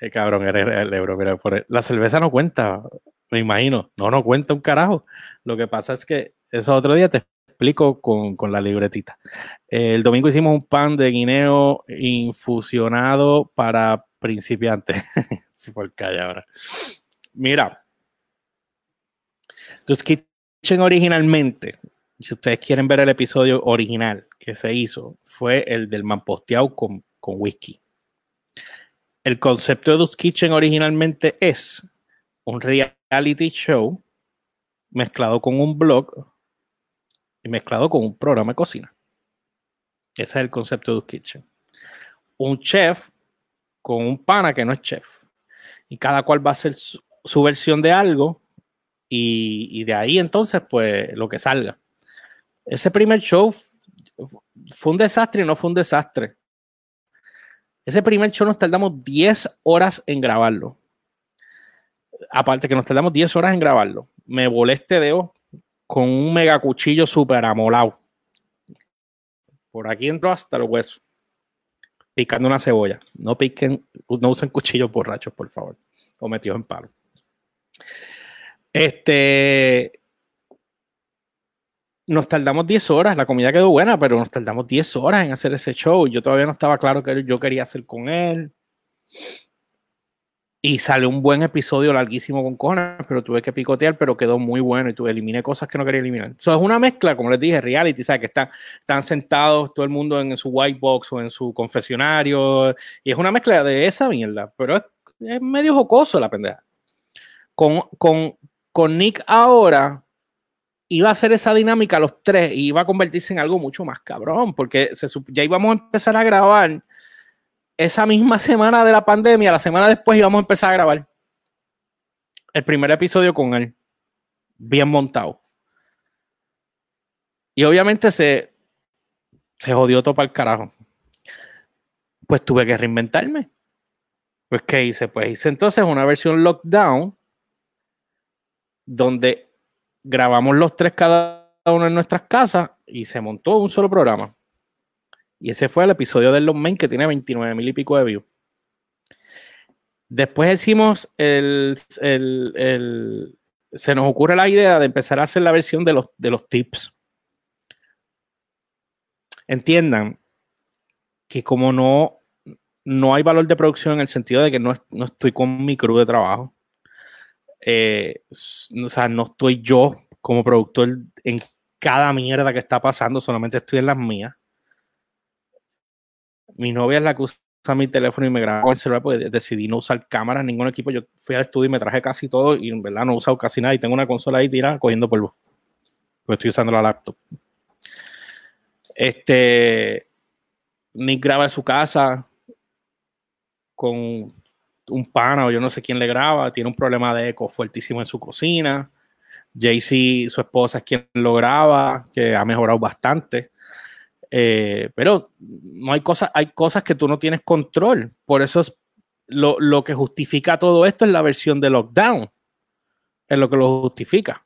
Eh, cabrón, eres el euro. Mira, la cerveza no cuenta, me imagino. No, no cuenta un carajo. Lo que pasa es que eso otro día te explico con, con la libretita. el domingo hicimos un pan de guineo infusionado para principiante. si por calle ahora. Mira, tus Kitchen originalmente, si ustedes quieren ver el episodio original que se hizo, fue el del manposteado con, con whisky. El concepto de Dus Kitchen originalmente es un reality show mezclado con un blog y mezclado con un programa de cocina. Ese es el concepto de Kitchen. Un chef con un pana que no es chef. Y cada cual va a hacer su, versión de algo y, de ahí entonces pues lo que salga. Ese primer show fue un desastre y no fue un desastre. Ese primer show nos tardamos 10 horas en grabarlo. Aparte que nos tardamos 10 horas en grabarlo. Me volé este dedo con un mega cuchillo súper amolado. Por aquí entró hasta los huesos picando una cebolla. No piquen, no usen cuchillos borrachos, por favor, o metidos en palo. Este, nos tardamos 10 horas, la comida quedó buena, pero nos tardamos 10 horas en hacer ese show. Yo todavía no estaba claro que yo quería hacer con él. Y salió un buen episodio larguísimo con Conan, pero tuve que picotear, pero quedó muy bueno y tuve, eliminé cosas que no quería eliminar. Eso es una mezcla, como les dije, reality, ¿sabes? Que están, están sentados todo el mundo en su white box o en su confesionario, y es una mezcla de esa mierda, pero es, medio jocoso la pendeja. Con, con, con Nick ahora iba a ser esa dinámica los tres y iba a convertirse en algo mucho más cabrón, porque ya íbamos a empezar a grabar esa misma semana de la pandemia, la semana después íbamos a empezar a grabar el primer episodio con él, bien montado. Y obviamente se, se jodió todo para el carajo. Pues tuve que reinventarme. Pues, ¿qué hice? Pues hice entonces una versión lockdown donde grabamos los tres cada uno en nuestras casas y se montó un solo programa. Y ese fue el episodio de Los Men que tiene 29 mil y pico de views. Después hicimos el, Se nos ocurre la idea de empezar a hacer la versión de los, de los tips. Entiendan que como no, no hay valor de producción en el sentido de que no, no estoy con mi crew de trabajo. Eh, o sea, no estoy yo como productor en cada mierda que está pasando, solamente estoy en las mías mi novia es la que usa mi teléfono y me graba con el celular porque decidí no usar cámaras, ningún equipo. Yo fui al estudio y me traje casi todo y en verdad no he usado casi nada y tengo una consola ahí tirada cogiendo polvo. Porque estoy usando la laptop. Este. Nick graba en su casa con un pana o yo no sé quién le graba. Tiene un problema de eco fuertísimo en su cocina. Jaycee, su esposa, es quien lo graba, que ha mejorado bastante. Eh, pero no hay cosas, hay cosas que tú no tienes control. Por eso es lo, que justifica todo esto es la versión de lockdown. Es lo que lo justifica.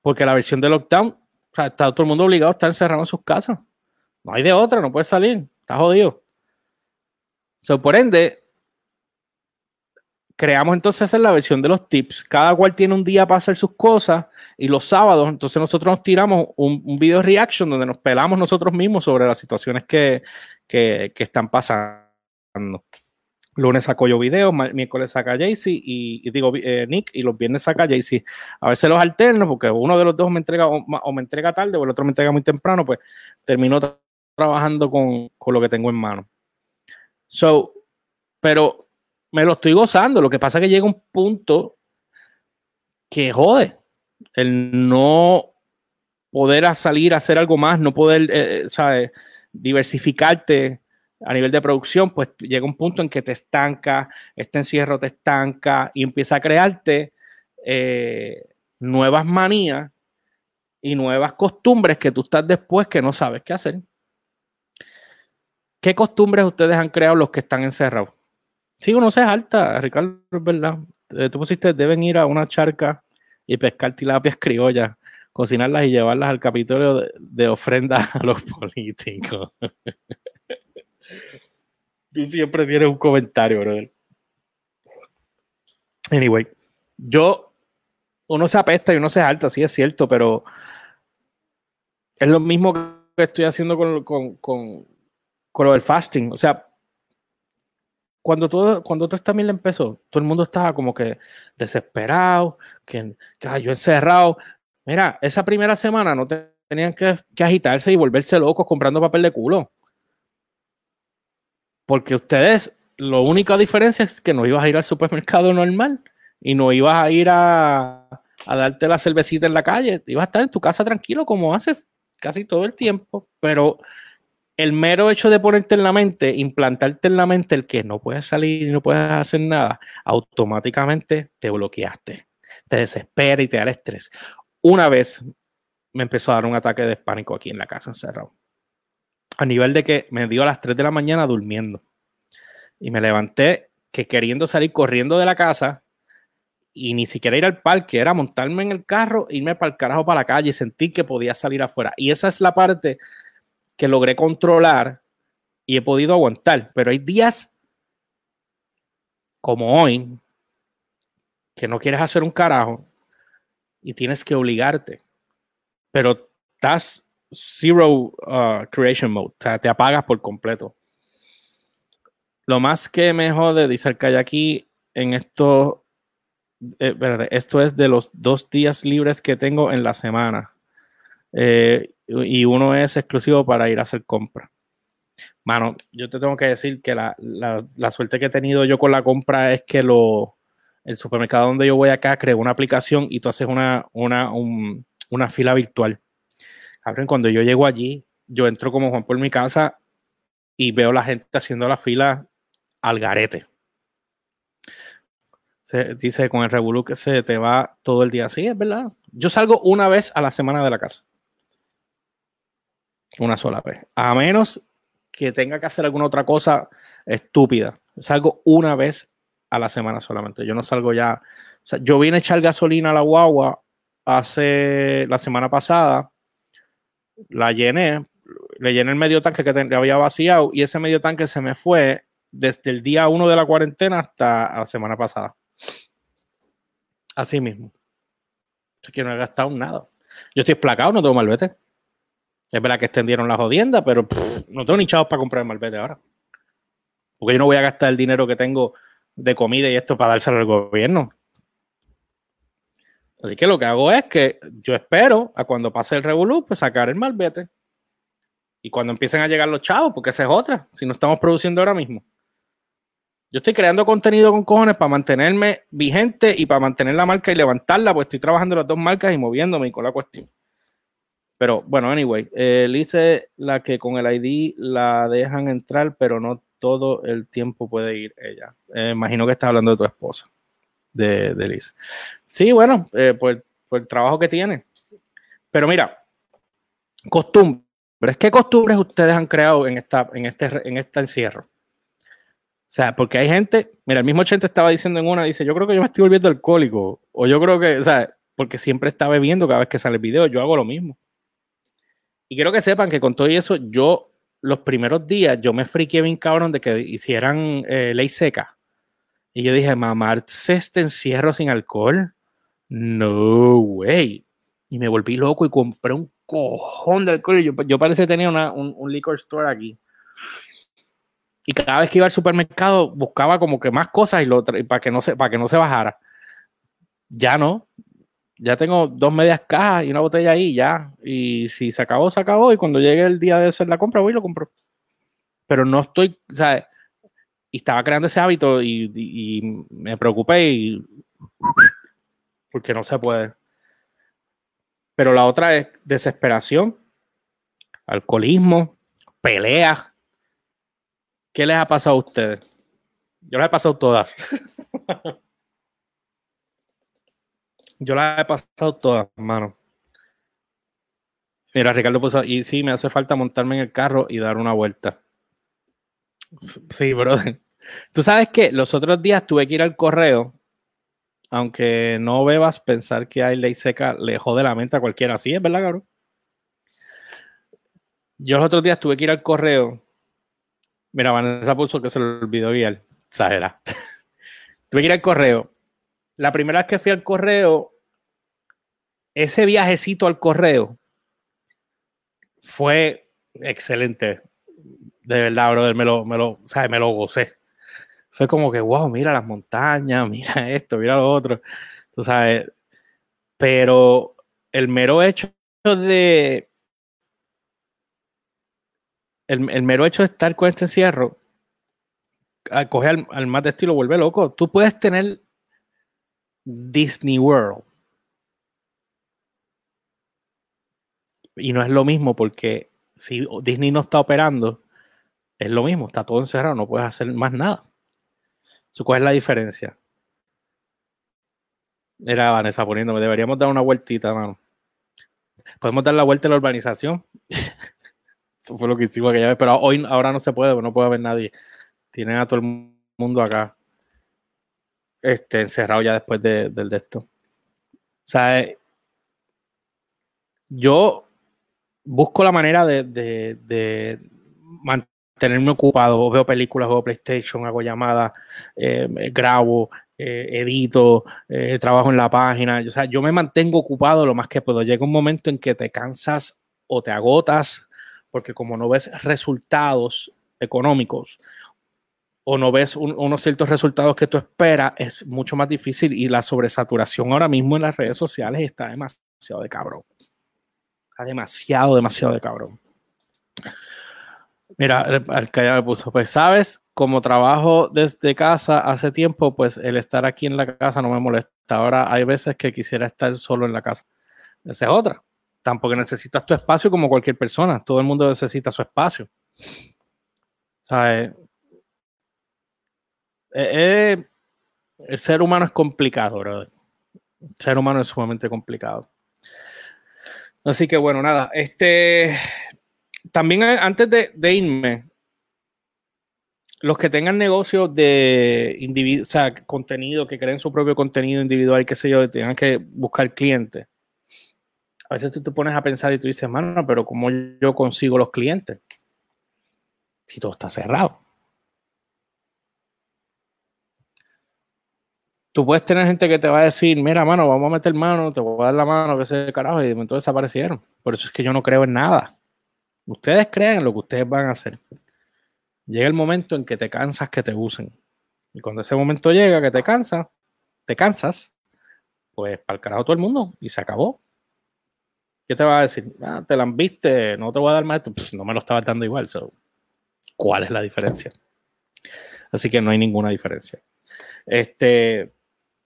Porque la versión de lockdown, está todo el mundo obligado a estar encerrado en sus casas. No hay de otra, no puede salir. Está jodido. So, por ende, creamos entonces en la versión de los tips. Cada cual tiene un día para hacer sus cosas y los sábados, entonces nosotros nos tiramos un, un video reaction donde nos pelamos nosotros mismos sobre las situaciones que, que, están pasando. Lunes saco yo videos, miércoles saca Jaycee y, digo eh, Nick y los viernes saca Jaycee. A veces los alterno porque uno de los dos me entrega o, me entrega tarde o el otro me entrega muy temprano, pues termino trabajando con, con lo que tengo en mano. So, pero me lo estoy gozando. Lo que pasa es que llega un punto que jode el no poder salir a hacer algo más, no poder, eh, eh, ¿sabes? Diversificarte a nivel de producción, pues llega un punto en que te estanca, este encierro te estanca y empieza a crearte eh, nuevas manías y nuevas costumbres que tú estás después que no sabes qué hacer. ¿Qué costumbres ustedes han creado los que están encerrados? Sí, uno se alta, Ricardo, es verdad. Eh, tú pusiste, deben ir a una charca y pescar tilapias criollas, cocinarlas y llevarlas al capítulo de, ofrenda a los políticos. tú siempre tienes un comentario, brother. Anyway, yo, uno se apesta y uno se alta, sí es cierto, pero es lo mismo que estoy haciendo con, con, con, con lo del fasting. O sea, cuando todo, cuando todo esta mierda empezó, todo el mundo estaba como que desesperado, que, que yo encerrado. Mira, esa primera semana no tenían que, agitarse y volverse locos comprando papel de culo. Porque ustedes, la única diferencia es que no ibas a ir al supermercado normal y no ibas a ir a, a darte la cervecita en la calle. Ibas a estar en tu casa tranquilo como haces casi todo el tiempo, pero el mero hecho de ponerte en la mente, implantarte en la mente el que no puedes salir y no puedes hacer nada, automáticamente te bloqueaste, te desespera y te da el estrés. Una vez me empezó a dar un ataque de pánico aquí en la casa encerrado. A nivel de que me dio a las 3 de la mañana durmiendo. Y me levanté que queriendo salir corriendo de la casa y ni siquiera ir al parque, era montarme en el carro, irme para el carajo para la calle y sentir que podía salir afuera. Y esa es la parte que logré controlar y he podido aguantar. Pero hay días como hoy que no quieres hacer un carajo y tienes que obligarte. Pero estás zero uh, creation mode, o sea, te apagas por completo. Lo más que me jode, dice el calle aquí, en esto, eh, esto es de los dos días libres que tengo en la semana. Eh, y uno es exclusivo para ir a hacer compra. Mano, yo te tengo que decir que la, suerte que he tenido yo con la compra es que lo, el supermercado donde yo voy acá creó una aplicación y tú haces una, una, una fila virtual. Abren, cuando yo llego allí, yo entro como Juan por mi casa y veo la gente haciendo la fila al garete. Se, dice con el Revolu que se te va todo el día. Sí, es verdad. Yo salgo una vez a la semana de la casa. Una sola vez. A menos que tenga que hacer alguna otra cosa estúpida. Salgo una vez a la semana solamente. Yo no salgo ya. O sea, yo vine a echar gasolina a la guagua hace la semana pasada. La llené. Le llené el medio tanque que había vaciado y ese medio tanque se me fue desde el día uno de la cuarentena hasta la semana pasada. Así mismo. Es que no he gastado nada. Yo estoy esplacado, no tengo malvete. Es verdad que extendieron la jodienda, pero no tengo ni chavos para comprar el malvete ahora. Porque yo no voy a gastar el dinero que tengo de comida y esto para dárselo al gobierno. Así que lo que hago es que yo espero a cuando pase el revolú, pues sacar el malvete. Y cuando empiecen a llegar los chavos, porque esa es otra, si no estamos produciendo ahora mismo. Yo estoy creando contenido con cojones para mantenerme vigente y para mantener la marca y levantarla, pues estoy trabajando las dos marcas y moviéndome con la cuestión. Pero bueno, anyway, eh, dice la que con el ID la dejan entrar, pero no todo el tiempo puede ir ella. Eh, imagino que estás hablando de tu esposa, de, de Liz. Sí, bueno, eh, por, el trabajo que tiene. Pero mira, costumbres. ¿Qué costumbres ustedes han creado en, esta, en, este, en este encierro? O sea, porque hay gente, mira, el mismo Chente estaba diciendo en una, dice, yo creo que yo me estoy volviendo alcohólico, o yo creo que, o sea, porque siempre está bebiendo cada vez que sale el video, yo hago lo mismo. Y quiero que sepan que con todo eso, yo los primeros días, yo me friqué bien cabrón de que hicieran eh, ley seca. Y yo dije, mamarse este encierro sin alcohol. No way. Y me volví loco y compré un cojón de alcohol. Yo, yo parece que tenía una, un, un liquor store aquí. Y cada vez que iba al supermercado buscaba como que más cosas y lo para que no se para que no se bajara. Ya no. Ya tengo dos medias cajas y una botella ahí, ya. Y si se acabó, se acabó. Y cuando llegue el día de hacer la compra, voy y lo compro. Pero no estoy, o sea, y estaba creando ese hábito y, me preocupé porque no se puede. Pero la otra es desesperación, alcoholismo, peleas. ¿Qué les ha pasado a ustedes? Yo las he pasado todas. Yo las he pasado todas, hermano. Mira, Ricardo puso, y sí, me hace falta montarme en el carro y dar una vuelta. Sí, brother. Tú sabes que los otros días tuve que ir al correo, aunque no bebas, pensar que hay ley seca le jode la mente a cualquiera. Sí, es verdad, cabrón. Yo los otros días tuve que ir al correo. Mira, Vanessa puso que se le olvidó guiar. Exagera. tuve que ir al correo. La primera vez que fui al correo, ese viajecito al correo fue excelente. De verdad, brother, me lo, me lo, sea, me lo gocé. Fue como que, wow, mira las montañas, mira esto, mira lo otro. Tú sabes, pero el mero hecho de. El, mero hecho de estar con este encierro, a coger al, al más de estilo, vuelve loco. Tú puedes tener Disney World. Y no es lo mismo porque si Disney no está operando, es lo mismo, está todo encerrado, no puedes hacer más nada. ¿Cuál es la diferencia? Era Vanessa poniéndome, deberíamos dar una vueltita, mano. Podemos dar la vuelta a la urbanización. Eso fue lo que hicimos aquella vez, pero hoy, ahora no se puede, no puede haber nadie. Tienen a todo el mundo acá este, encerrado ya después de, del de esto. O sea, eh, yo busco la manera de, de, mantenerme ocupado. Veo películas, veo PlayStation, hago llamadas, eh, grabo, eh, edito, trabajo en la página. O sea, yo me mantengo ocupado lo más que puedo. Llega un momento en que te cansas o te agotas, porque como no ves resultados económicos o no ves un, unos ciertos resultados que tú esperas, es mucho más difícil y la sobresaturación ahora mismo en las redes sociales está demasiado de cabrón. Está demasiado, demasiado de cabrón. Mira, Arcaya me puso, pues sabes, como trabajo desde casa hace tiempo, pues el estar aquí en la casa no me molesta. Ahora hay veces que quisiera estar solo en la casa. Esa es otra. Tampoco necesitas tu espacio como cualquier persona. Todo el mundo necesita su espacio. ¿Sabes? Eh, eh, el ser humano es complicado, brother. El ser humano es sumamente complicado. Así que bueno, nada. Este también antes de, irme, los que tengan negocios de individuo, o sea, contenido, que creen su propio contenido individual, qué sé yo, tengan que buscar clientes. A veces tú te pones a pensar y tú dices, mano, pero ¿cómo yo consigo los clientes? Si todo está cerrado. Tú puedes tener gente que te va a decir, mira, mano, vamos a meter mano, te voy a dar la mano, que se carajo, y de momento desaparecieron. Por eso es que yo no creo en nada. Ustedes creen en lo que ustedes van a hacer. Llega el momento en que te cansas que te usen. Y cuando ese momento llega que te cansas, te cansas, pues para el carajo todo el mundo y se acabó. ¿Qué te va a decir? Ah, te la viste, no te voy a dar más. Pues no me lo estabas dando igual. ¿Cuál es la diferencia? Así que no hay ninguna diferencia. Este,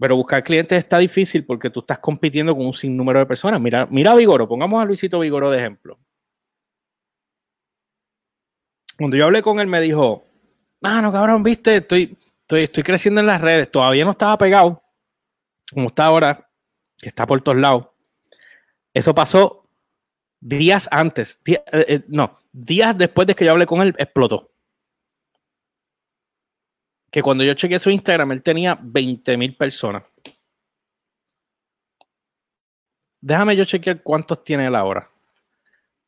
pero buscar clientes está difícil porque tú estás compitiendo con un sinnúmero de personas. Mira, mira a Vigoro, pongamos a Luisito Vigoro de ejemplo. Cuando yo hablé con él, me dijo: Ah, no, cabrón, viste, estoy, estoy, estoy creciendo en las redes. Todavía no estaba pegado, como está ahora, que está por todos lados. Eso pasó días antes, día, eh, no, días después de que yo hablé con él, explotó. Que cuando yo chequeé su Instagram, él tenía 20 mil personas. Déjame yo chequear cuántos tiene él ahora.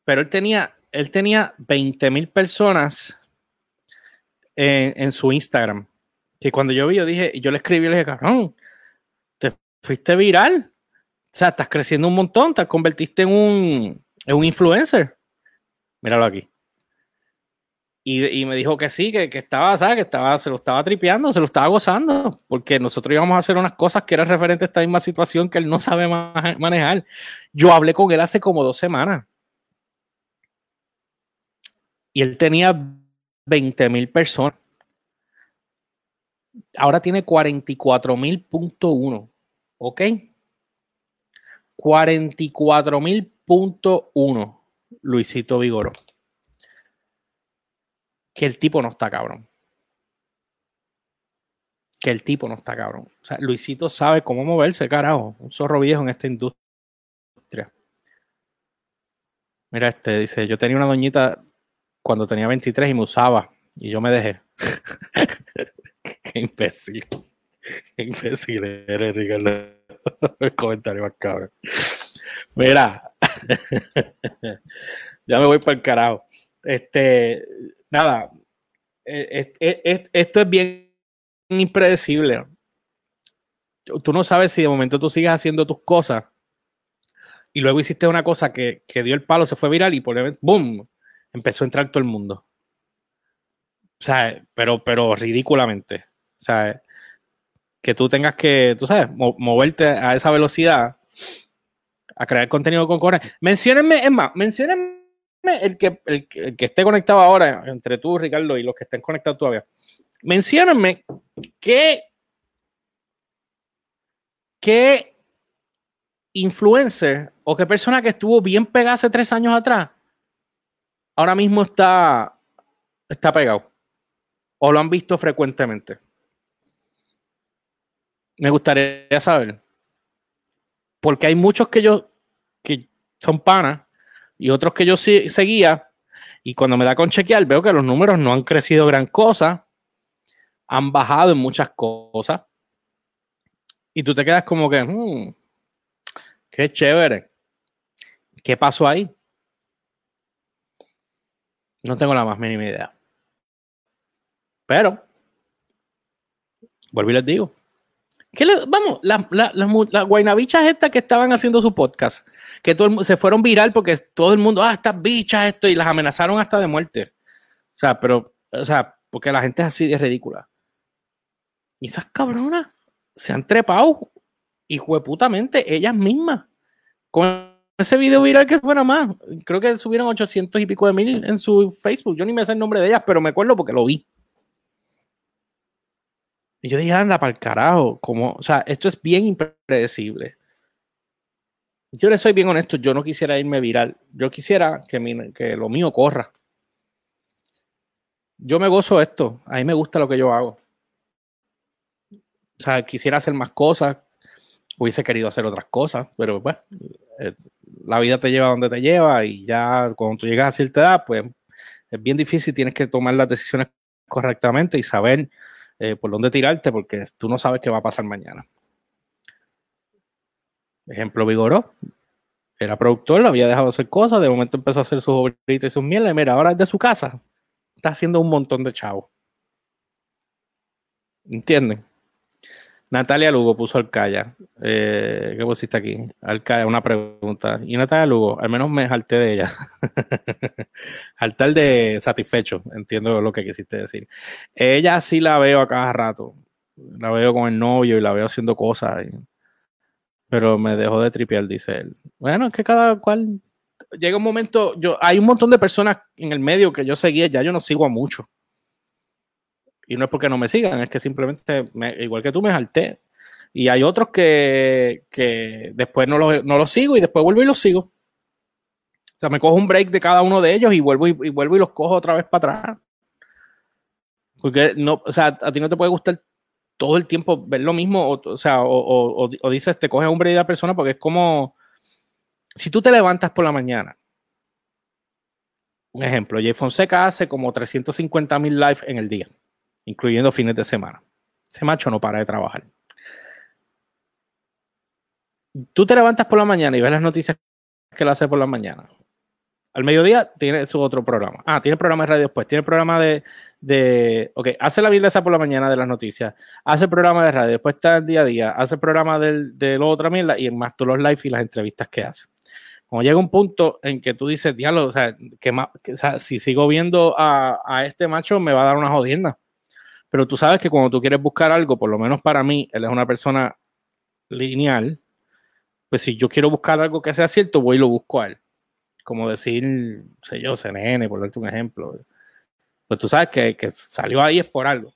Pero él tenía, él tenía 20 mil personas en, su Instagram. Que cuando yo vi, yo dije, yo le escribí y le dije, cabrón, te fuiste viral. O sea, estás creciendo un montón, te convertiste en un, en un influencer. Míralo aquí. Y, me dijo que sí, que, estaba, ¿sabes? Que estaba, se lo estaba tripeando, se lo estaba gozando, porque nosotros íbamos a hacer unas cosas que eran referentes a esta misma situación que él no sabe manejar. Yo hablé con él hace como dos semanas. Y él tenía 20 mil personas. Ahora tiene 44 mil punto uno. ¿Ok? 44 mil punto uno. Luisito Vigoro que el tipo no está cabrón. Que el tipo no está cabrón. O sea, Luisito sabe cómo moverse, carajo. Un zorro viejo en esta industria. Mira, este dice: Yo tenía una doñita cuando tenía 23 y me usaba. Y yo me dejé. Qué imbécil. Qué imbécil eres, Ricardo. El comentario más cabrón. Mira. ya me voy para el carajo. Este, nada, eh, esto es bien impredecible. Tú no sabes si de momento tú sigues haciendo tus cosas y luego hiciste una cosa que, dio el palo, se fue viral y por ¡boom! Empezó a entrar todo el mundo. O sea, pero, pero ridículamente. O sea, que tú tengas que, tú sabes, moverte a esa velocidad a crear contenido con. Menciónenme, es más, menciónenme el que, el, que esté conectado ahora, entre tú, Ricardo, y los que estén conectados todavía, menciónenme qué, qué influencer o qué persona que estuvo bien pegada hace tres años atrás, ahora mismo está, está pegado. O lo han visto frecuentemente. Me gustaría saber. Porque hay muchos que yo, que son panas, y otros que yo seguía. Y cuando me da con chequear, veo que los números no han crecido gran cosa, han bajado en muchas cosas. Y tú te quedas como que, hmm, qué chévere. ¿Qué pasó ahí? No tengo la más mínima idea. Pero, vuelvo y les digo, vamos, las la, guaynabichas estas que estaban haciendo su podcast, que todo se fueron viral porque todo el mundo, ah, estas bichas, esto, y las amenazaron hasta de muerte. O sea, pero, o sea, porque la gente es así de ridícula. Y esas cabronas se han trepado, y putamente, ellas mismas, con ese video viral que fuera más. Creo que subieron 800 y pico de mil en su Facebook. Yo ni me sé el nombre de ellas, pero me acuerdo porque lo vi. Y yo dije, anda, para el carajo. Como, o sea, esto es bien impredecible. Yo le soy bien honesto, yo no quisiera irme viral. Yo quisiera que, que lo mío corra. Yo me gozo esto. A mí me gusta lo que yo hago. O sea, quisiera hacer más cosas. Hubiese querido hacer otras cosas, pero bueno, eh, la vida te lleva donde te lleva y ya cuando tú llegas a cierta edad, pues es bien difícil, tienes que tomar las decisiones correctamente y saber eh, por dónde tirarte, porque tú no sabes qué va a pasar mañana. Ejemplo, Vigoró. Era productor, había dejado de hacer cosas, de momento empezó a hacer sus obritas y sus mieles, mira, ahora es de su casa. Está haciendo un montón de chavos. ¿Entienden? Natalia Lugo puso Alcaya. Eh, ¿Qué pusiste aquí? Alcaya, una pregunta. Y Natalia Lugo, al menos me jalté de ella. Jaltar de satisfecho, entiendo lo que quisiste decir. Ella sí la veo a cada rato. La veo con el novio y la veo haciendo cosas. Pero me dejó de tripear, dice él. Bueno, es que cada cual. Llega un momento, yo, hay un montón de personas en el medio que yo seguía, ya yo no sigo a mucho y no es porque no me sigan, es que simplemente, igual que tú, me salté. Y hay otros que, después no los no sigo y después vuelvo y los sigo. O sea, me cojo un break de cada uno de ellos y vuelvo y, vuelvo y los cojo otra vez para atrás. Porque no, o sea, a ti no te puede gustar todo el tiempo ver lo mismo, o, sea, o, dices, te coges un break de la persona porque es como, si tú te levantas por la mañana, un ejemplo, Jay Fonseca hace como 350 mil en el día incluyendo fines de semana. Ese macho no para de trabajar. Tú te levantas por la mañana y ves las noticias que él hace por la mañana. Al mediodía tiene su otro programa. Ah, tiene programa de radio después. Tiene programa de, de ok, hace la esa por la mañana de las noticias. Hace programa de radio. Después está el día a día. Hace programa del, de la otra mierda y más todos los live y las entrevistas que hace. Como llega un punto en que tú dices, diálogo, o sea, que, o sea, si sigo viendo a, a este macho me va a dar una jodienda. Pero tú sabes que cuando tú quieres buscar algo, por lo menos para mí, él es una persona lineal, pues si yo quiero buscar algo que sea cierto, voy y lo busco a él. Como decir, sé yo, CNN, por darte un ejemplo. Pues tú sabes que, que salió ahí es por algo.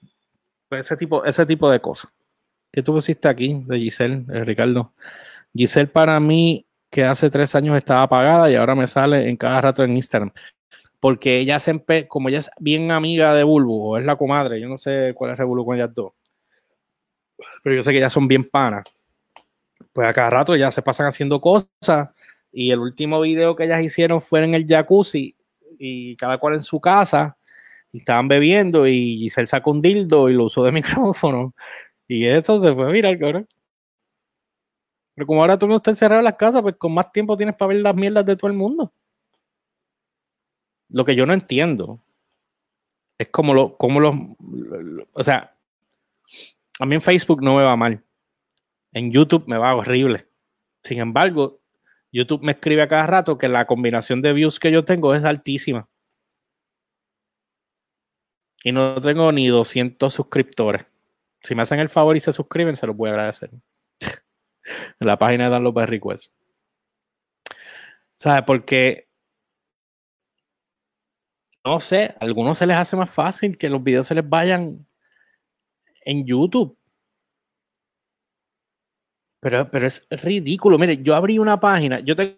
Pues ese tipo, ese tipo de cosas. ¿Qué tú pusiste aquí de Giselle, eh, Ricardo? Giselle para mí, que hace tres años estaba apagada y ahora me sale en cada rato en Instagram porque ella se como ella es bien amiga de Bulbu, o es la comadre, yo no sé cuál es el Bulbu con ellas dos, pero yo sé que ellas son bien panas. Pues a cada rato ya se pasan haciendo cosas y el último video que ellas hicieron fue en el jacuzzi y cada cual en su casa y estaban bebiendo y Giselle sacó un dildo y lo usó de micrófono y eso se fue a mirar, cabrón. Pero como ahora tú no estás encerrado en las casas, pues con más tiempo tienes para ver las mierdas de todo el mundo. Lo que yo no entiendo es como lo, como los, o sea, a mí en Facebook no me va mal. En YouTube me va horrible. Sin embargo, YouTube me escribe a cada rato que la combinación de views que yo tengo es altísima. Y no tengo ni 200 suscriptores. Si me hacen el favor y se suscriben, se los voy a agradecer. en la página de Download Request. ¿Sabes? Porque no sé, a algunos se les hace más fácil que los videos se les vayan en YouTube. Pero, pero es ridículo. Mire, yo abrí una página, yo tengo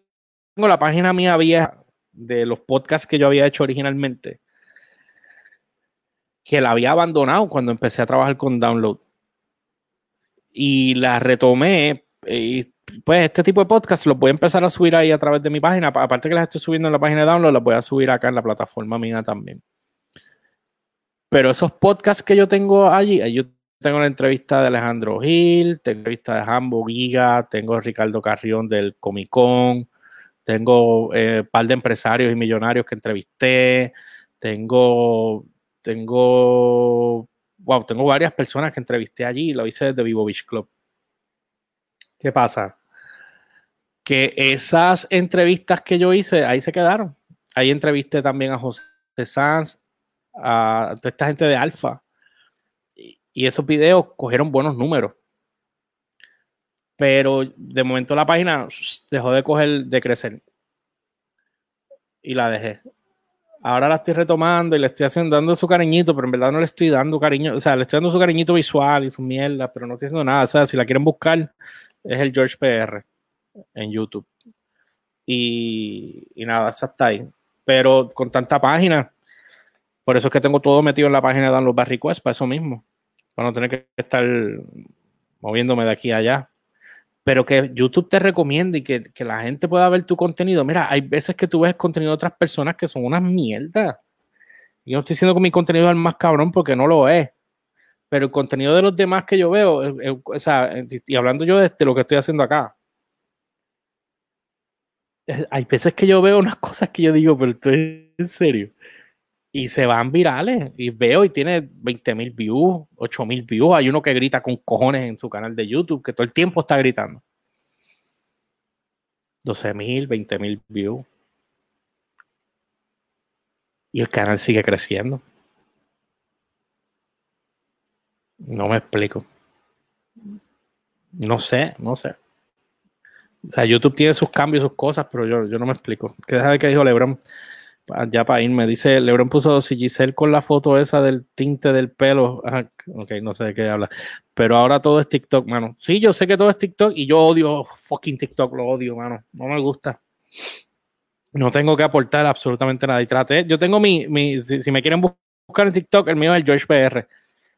la página mía vieja de los podcasts que yo había hecho originalmente, que la había abandonado cuando empecé a trabajar con Download. Y la retomé y pues este tipo de podcast los voy a empezar a subir ahí a través de mi página. Aparte que las estoy subiendo en la página de download, las voy a subir acá en la plataforma mía también. Pero esos podcasts que yo tengo allí, yo tengo la entrevista de Alejandro Gil, tengo la entrevista de Hambo Giga, tengo Ricardo Carrión del Comic Con, tengo un eh, par de empresarios y millonarios que entrevisté, tengo, tengo, wow, tengo varias personas que entrevisté allí, lo hice desde Vivo Beach Club. ¿Qué pasa? que esas entrevistas que yo hice, ahí se quedaron. Ahí entrevisté también a José Sanz, a toda esta gente de Alfa. Y, esos videos cogieron buenos números. Pero de momento la página dejó de coger, de crecer. Y la dejé. Ahora la estoy retomando y le estoy haciendo, dando su cariñito, pero en verdad no le estoy dando cariño, o sea, le estoy dando su cariñito visual y su mierda, pero no estoy haciendo nada. O sea, si la quieren buscar, es el George PR en YouTube. Y, nada, esa está ahí. Pero con tanta página, por eso es que tengo todo metido en la página de Download los Request, para eso mismo. Para no tener que estar moviéndome de aquí a allá. Pero que YouTube te recomiende y que, que, la gente pueda ver tu contenido. Mira, hay veces que tú ves contenido de otras personas que son unas mierdas. Yo no estoy diciendo que mi contenido es el más cabrón porque no lo es. Pero el contenido de los demás que yo veo, o sea, y hablando yo de lo que estoy haciendo acá, hay veces que yo veo unas cosas que yo digo, pero estoy en serio. Y se van virales. Y veo y tiene 20 mil views, 8 mil views. Hay uno que grita con cojones en su canal de YouTube, que todo el tiempo está gritando. 12 mil, 20 mil views. Y el canal sigue creciendo. No me explico. No sé, no sé. O sea, YouTube tiene sus cambios, sus cosas, pero yo, yo no me explico. ¿Qué deja de que dijo Lebron? Ya para irme, dice Lebron puso si Giselle con la foto esa del tinte del pelo. ok, no sé de qué habla. Pero ahora todo es TikTok, mano. Sí, yo sé que todo es TikTok y yo odio fucking TikTok, lo odio, mano. No me gusta. No tengo que aportar absolutamente nada. Y traté, yo tengo mi, mi si, si me quieren buscar en TikTok, el mío es el George PR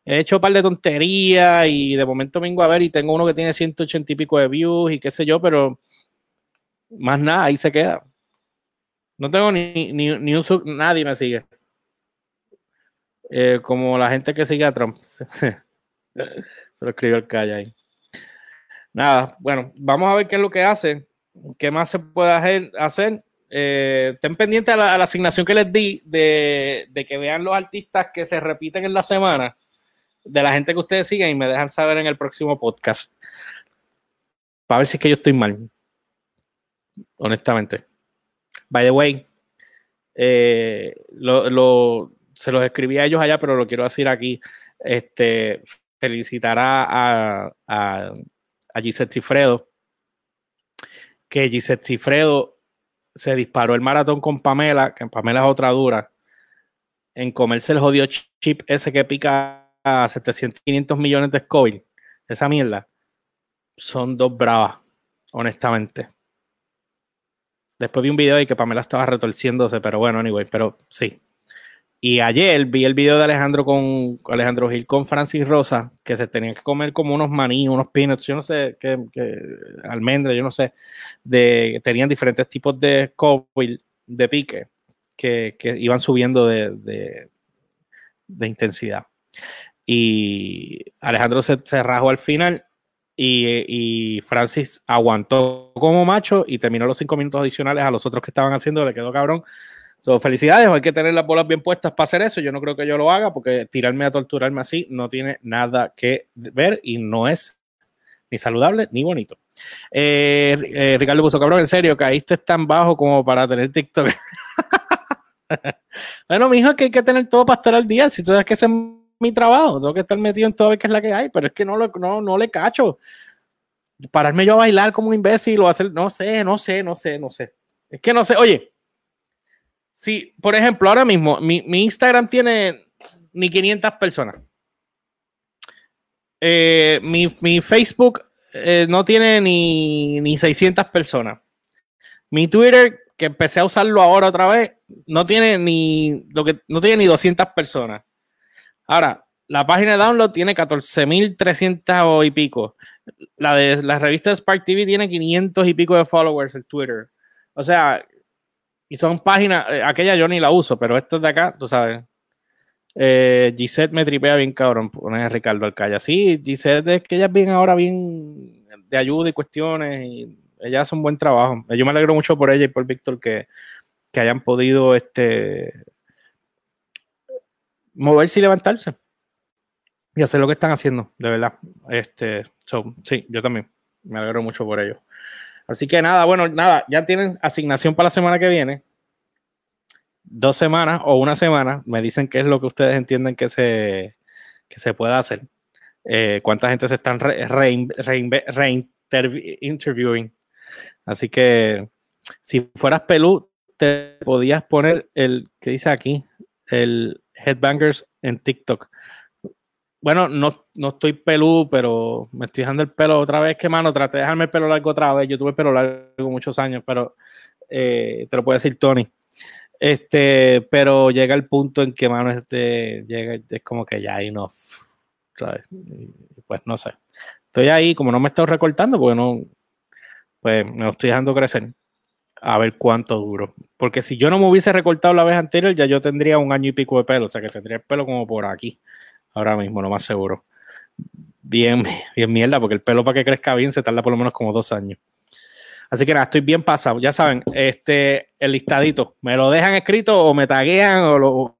he hecho un par de tonterías y de momento vengo a ver y tengo uno que tiene 180 y pico de views y qué sé yo, pero más nada, ahí se queda. No tengo ni, ni, ni un nadie me sigue. Eh, como la gente que sigue a Trump. se lo escribió el calle ahí. Nada, bueno, vamos a ver qué es lo que hace. ¿Qué más se puede hacer? eh, estén pendientes a la, asignación que les di de, de, que vean los artistas que se repiten en la semana, de la gente que ustedes siguen y me dejan saber en el próximo podcast. Para ver si es que yo estoy mal. Honestamente. By the way, eh, lo, se los escribí a ellos allá, pero lo quiero decir aquí. Este, felicitar a, a, a, Gisette Cifredo, que Gisette Cifredo se disparó el maratón con Pamela, que Pamela es otra dura, en comerse el jodido chip ese que pica a 700, 500 millones de Scoville. Esa mierda. Son dos bravas, honestamente. Después vi un video y que Pamela estaba retorciéndose, pero bueno, anyway, pero sí. Y ayer vi el video de Alejandro con Alejandro Gil con Francis Rosa, que se tenían que comer como unos maní, unos peanuts, yo no sé, qué, almendras, yo no sé, de, tenían diferentes tipos de COVID, de pique, que, iban subiendo de, de, intensidad. Y Alejandro se, se rajó al final y, y, Francis aguantó como macho y terminó los cinco minutos adicionales a los otros que estaban haciendo, le quedó cabrón So, felicidades, hay que tener las bolas bien puestas para hacer eso. Yo no creo que yo lo haga porque tirarme a torturarme así no tiene nada que ver y no es ni saludable ni bonito. Eh, eh, Ricardo puso cabrón, en serio, caíste tan bajo como para tener TikTok. bueno, mi hijo, que hay que tener todo para estar al día. Si tú sabes que es mi trabajo, tengo que estar metido en todo ver qué es la que hay, pero es que no, lo, no, no le cacho. Pararme yo a bailar como un imbécil o hacer, no sé, no sé, no sé, no sé. Es que no sé, oye, Sí, por ejemplo, ahora mismo mi, Instagram tiene ni 500 personas. Eh, mi, Facebook eh, no tiene ni, ni 600 personas. Mi Twitter, que empecé a usarlo ahora otra vez, no tiene ni, lo que, no tiene ni 200 personas. Ahora, la página de download tiene 14.300 y pico. La de la revista Spark TV tiene 500 y pico de followers en Twitter. O sea, y son páginas, eh, aquella yo ni la uso, pero esto de acá, tú sabes. Eh, Gisette me tripea bien cabrón, pone Ricardo Alcaya. Sí, Gisette es que ella es bien ahora bien de ayuda y cuestiones y ella hace un buen trabajo. Yo me alegro mucho por ella y por Víctor que, hayan podido este moverse y levantarse y hacer lo que están haciendo, de verdad. Este, sí, yo también me alegro mucho por ello. Así que nada, bueno, nada, ya tienen asignación para la semana que viene. Dos semanas o una semana. Me dicen qué es lo que ustedes entienden que se, que se pueda hacer. Eh, cuánta gente se están re-interviewing. Así que si fueras pelú, te podías poner el que dice aquí, el Headbangers en TikTok. Bueno, no, no estoy peludo, pero me estoy dejando el pelo otra vez. Que mano, traté de dejarme el pelo largo otra vez. Yo tuve el pelo largo muchos años, pero eh, te lo puede decir Tony. Este, pero llega el punto en que, mano, este, llega, es como que ya hay no, pues no sé. Estoy ahí, como no me he estado recortando, porque no, pues me lo estoy dejando crecer. A ver cuánto duro. Porque si yo no me hubiese recortado la vez anterior, ya yo tendría un año y pico de pelo. O sea que tendría el pelo como por aquí ahora mismo, lo más seguro. Bien, bien mierda, porque el pelo para que crezca bien se tarda por lo menos como dos años. Así que nada, estoy bien pasado. Ya saben, este, el listadito, me lo dejan escrito o me taguean o lo,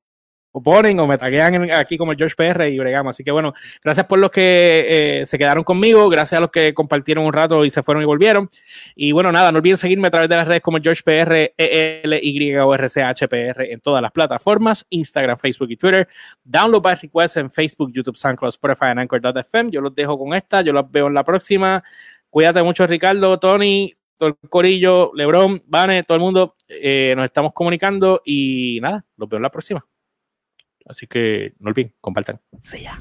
o ponen o me taguean aquí como George PR y bregamos. Así que bueno, gracias por los que eh, se quedaron conmigo, gracias a los que compartieron un rato y se fueron y volvieron. Y bueno, nada, no olviden seguirme a través de las redes como George PR, e L, Y o R C H P R en todas las plataformas, Instagram, Facebook y Twitter. Download by request en Facebook, YouTube, SoundCloud, Spotify y Anchor.fm. Yo los dejo con esta, yo los veo en la próxima. Cuídate mucho, Ricardo, Tony, todo el corillo, Lebron, Vane, todo el mundo. Eh, nos estamos comunicando y nada, los veo en la próxima. Así que no olviden, compartan. ya.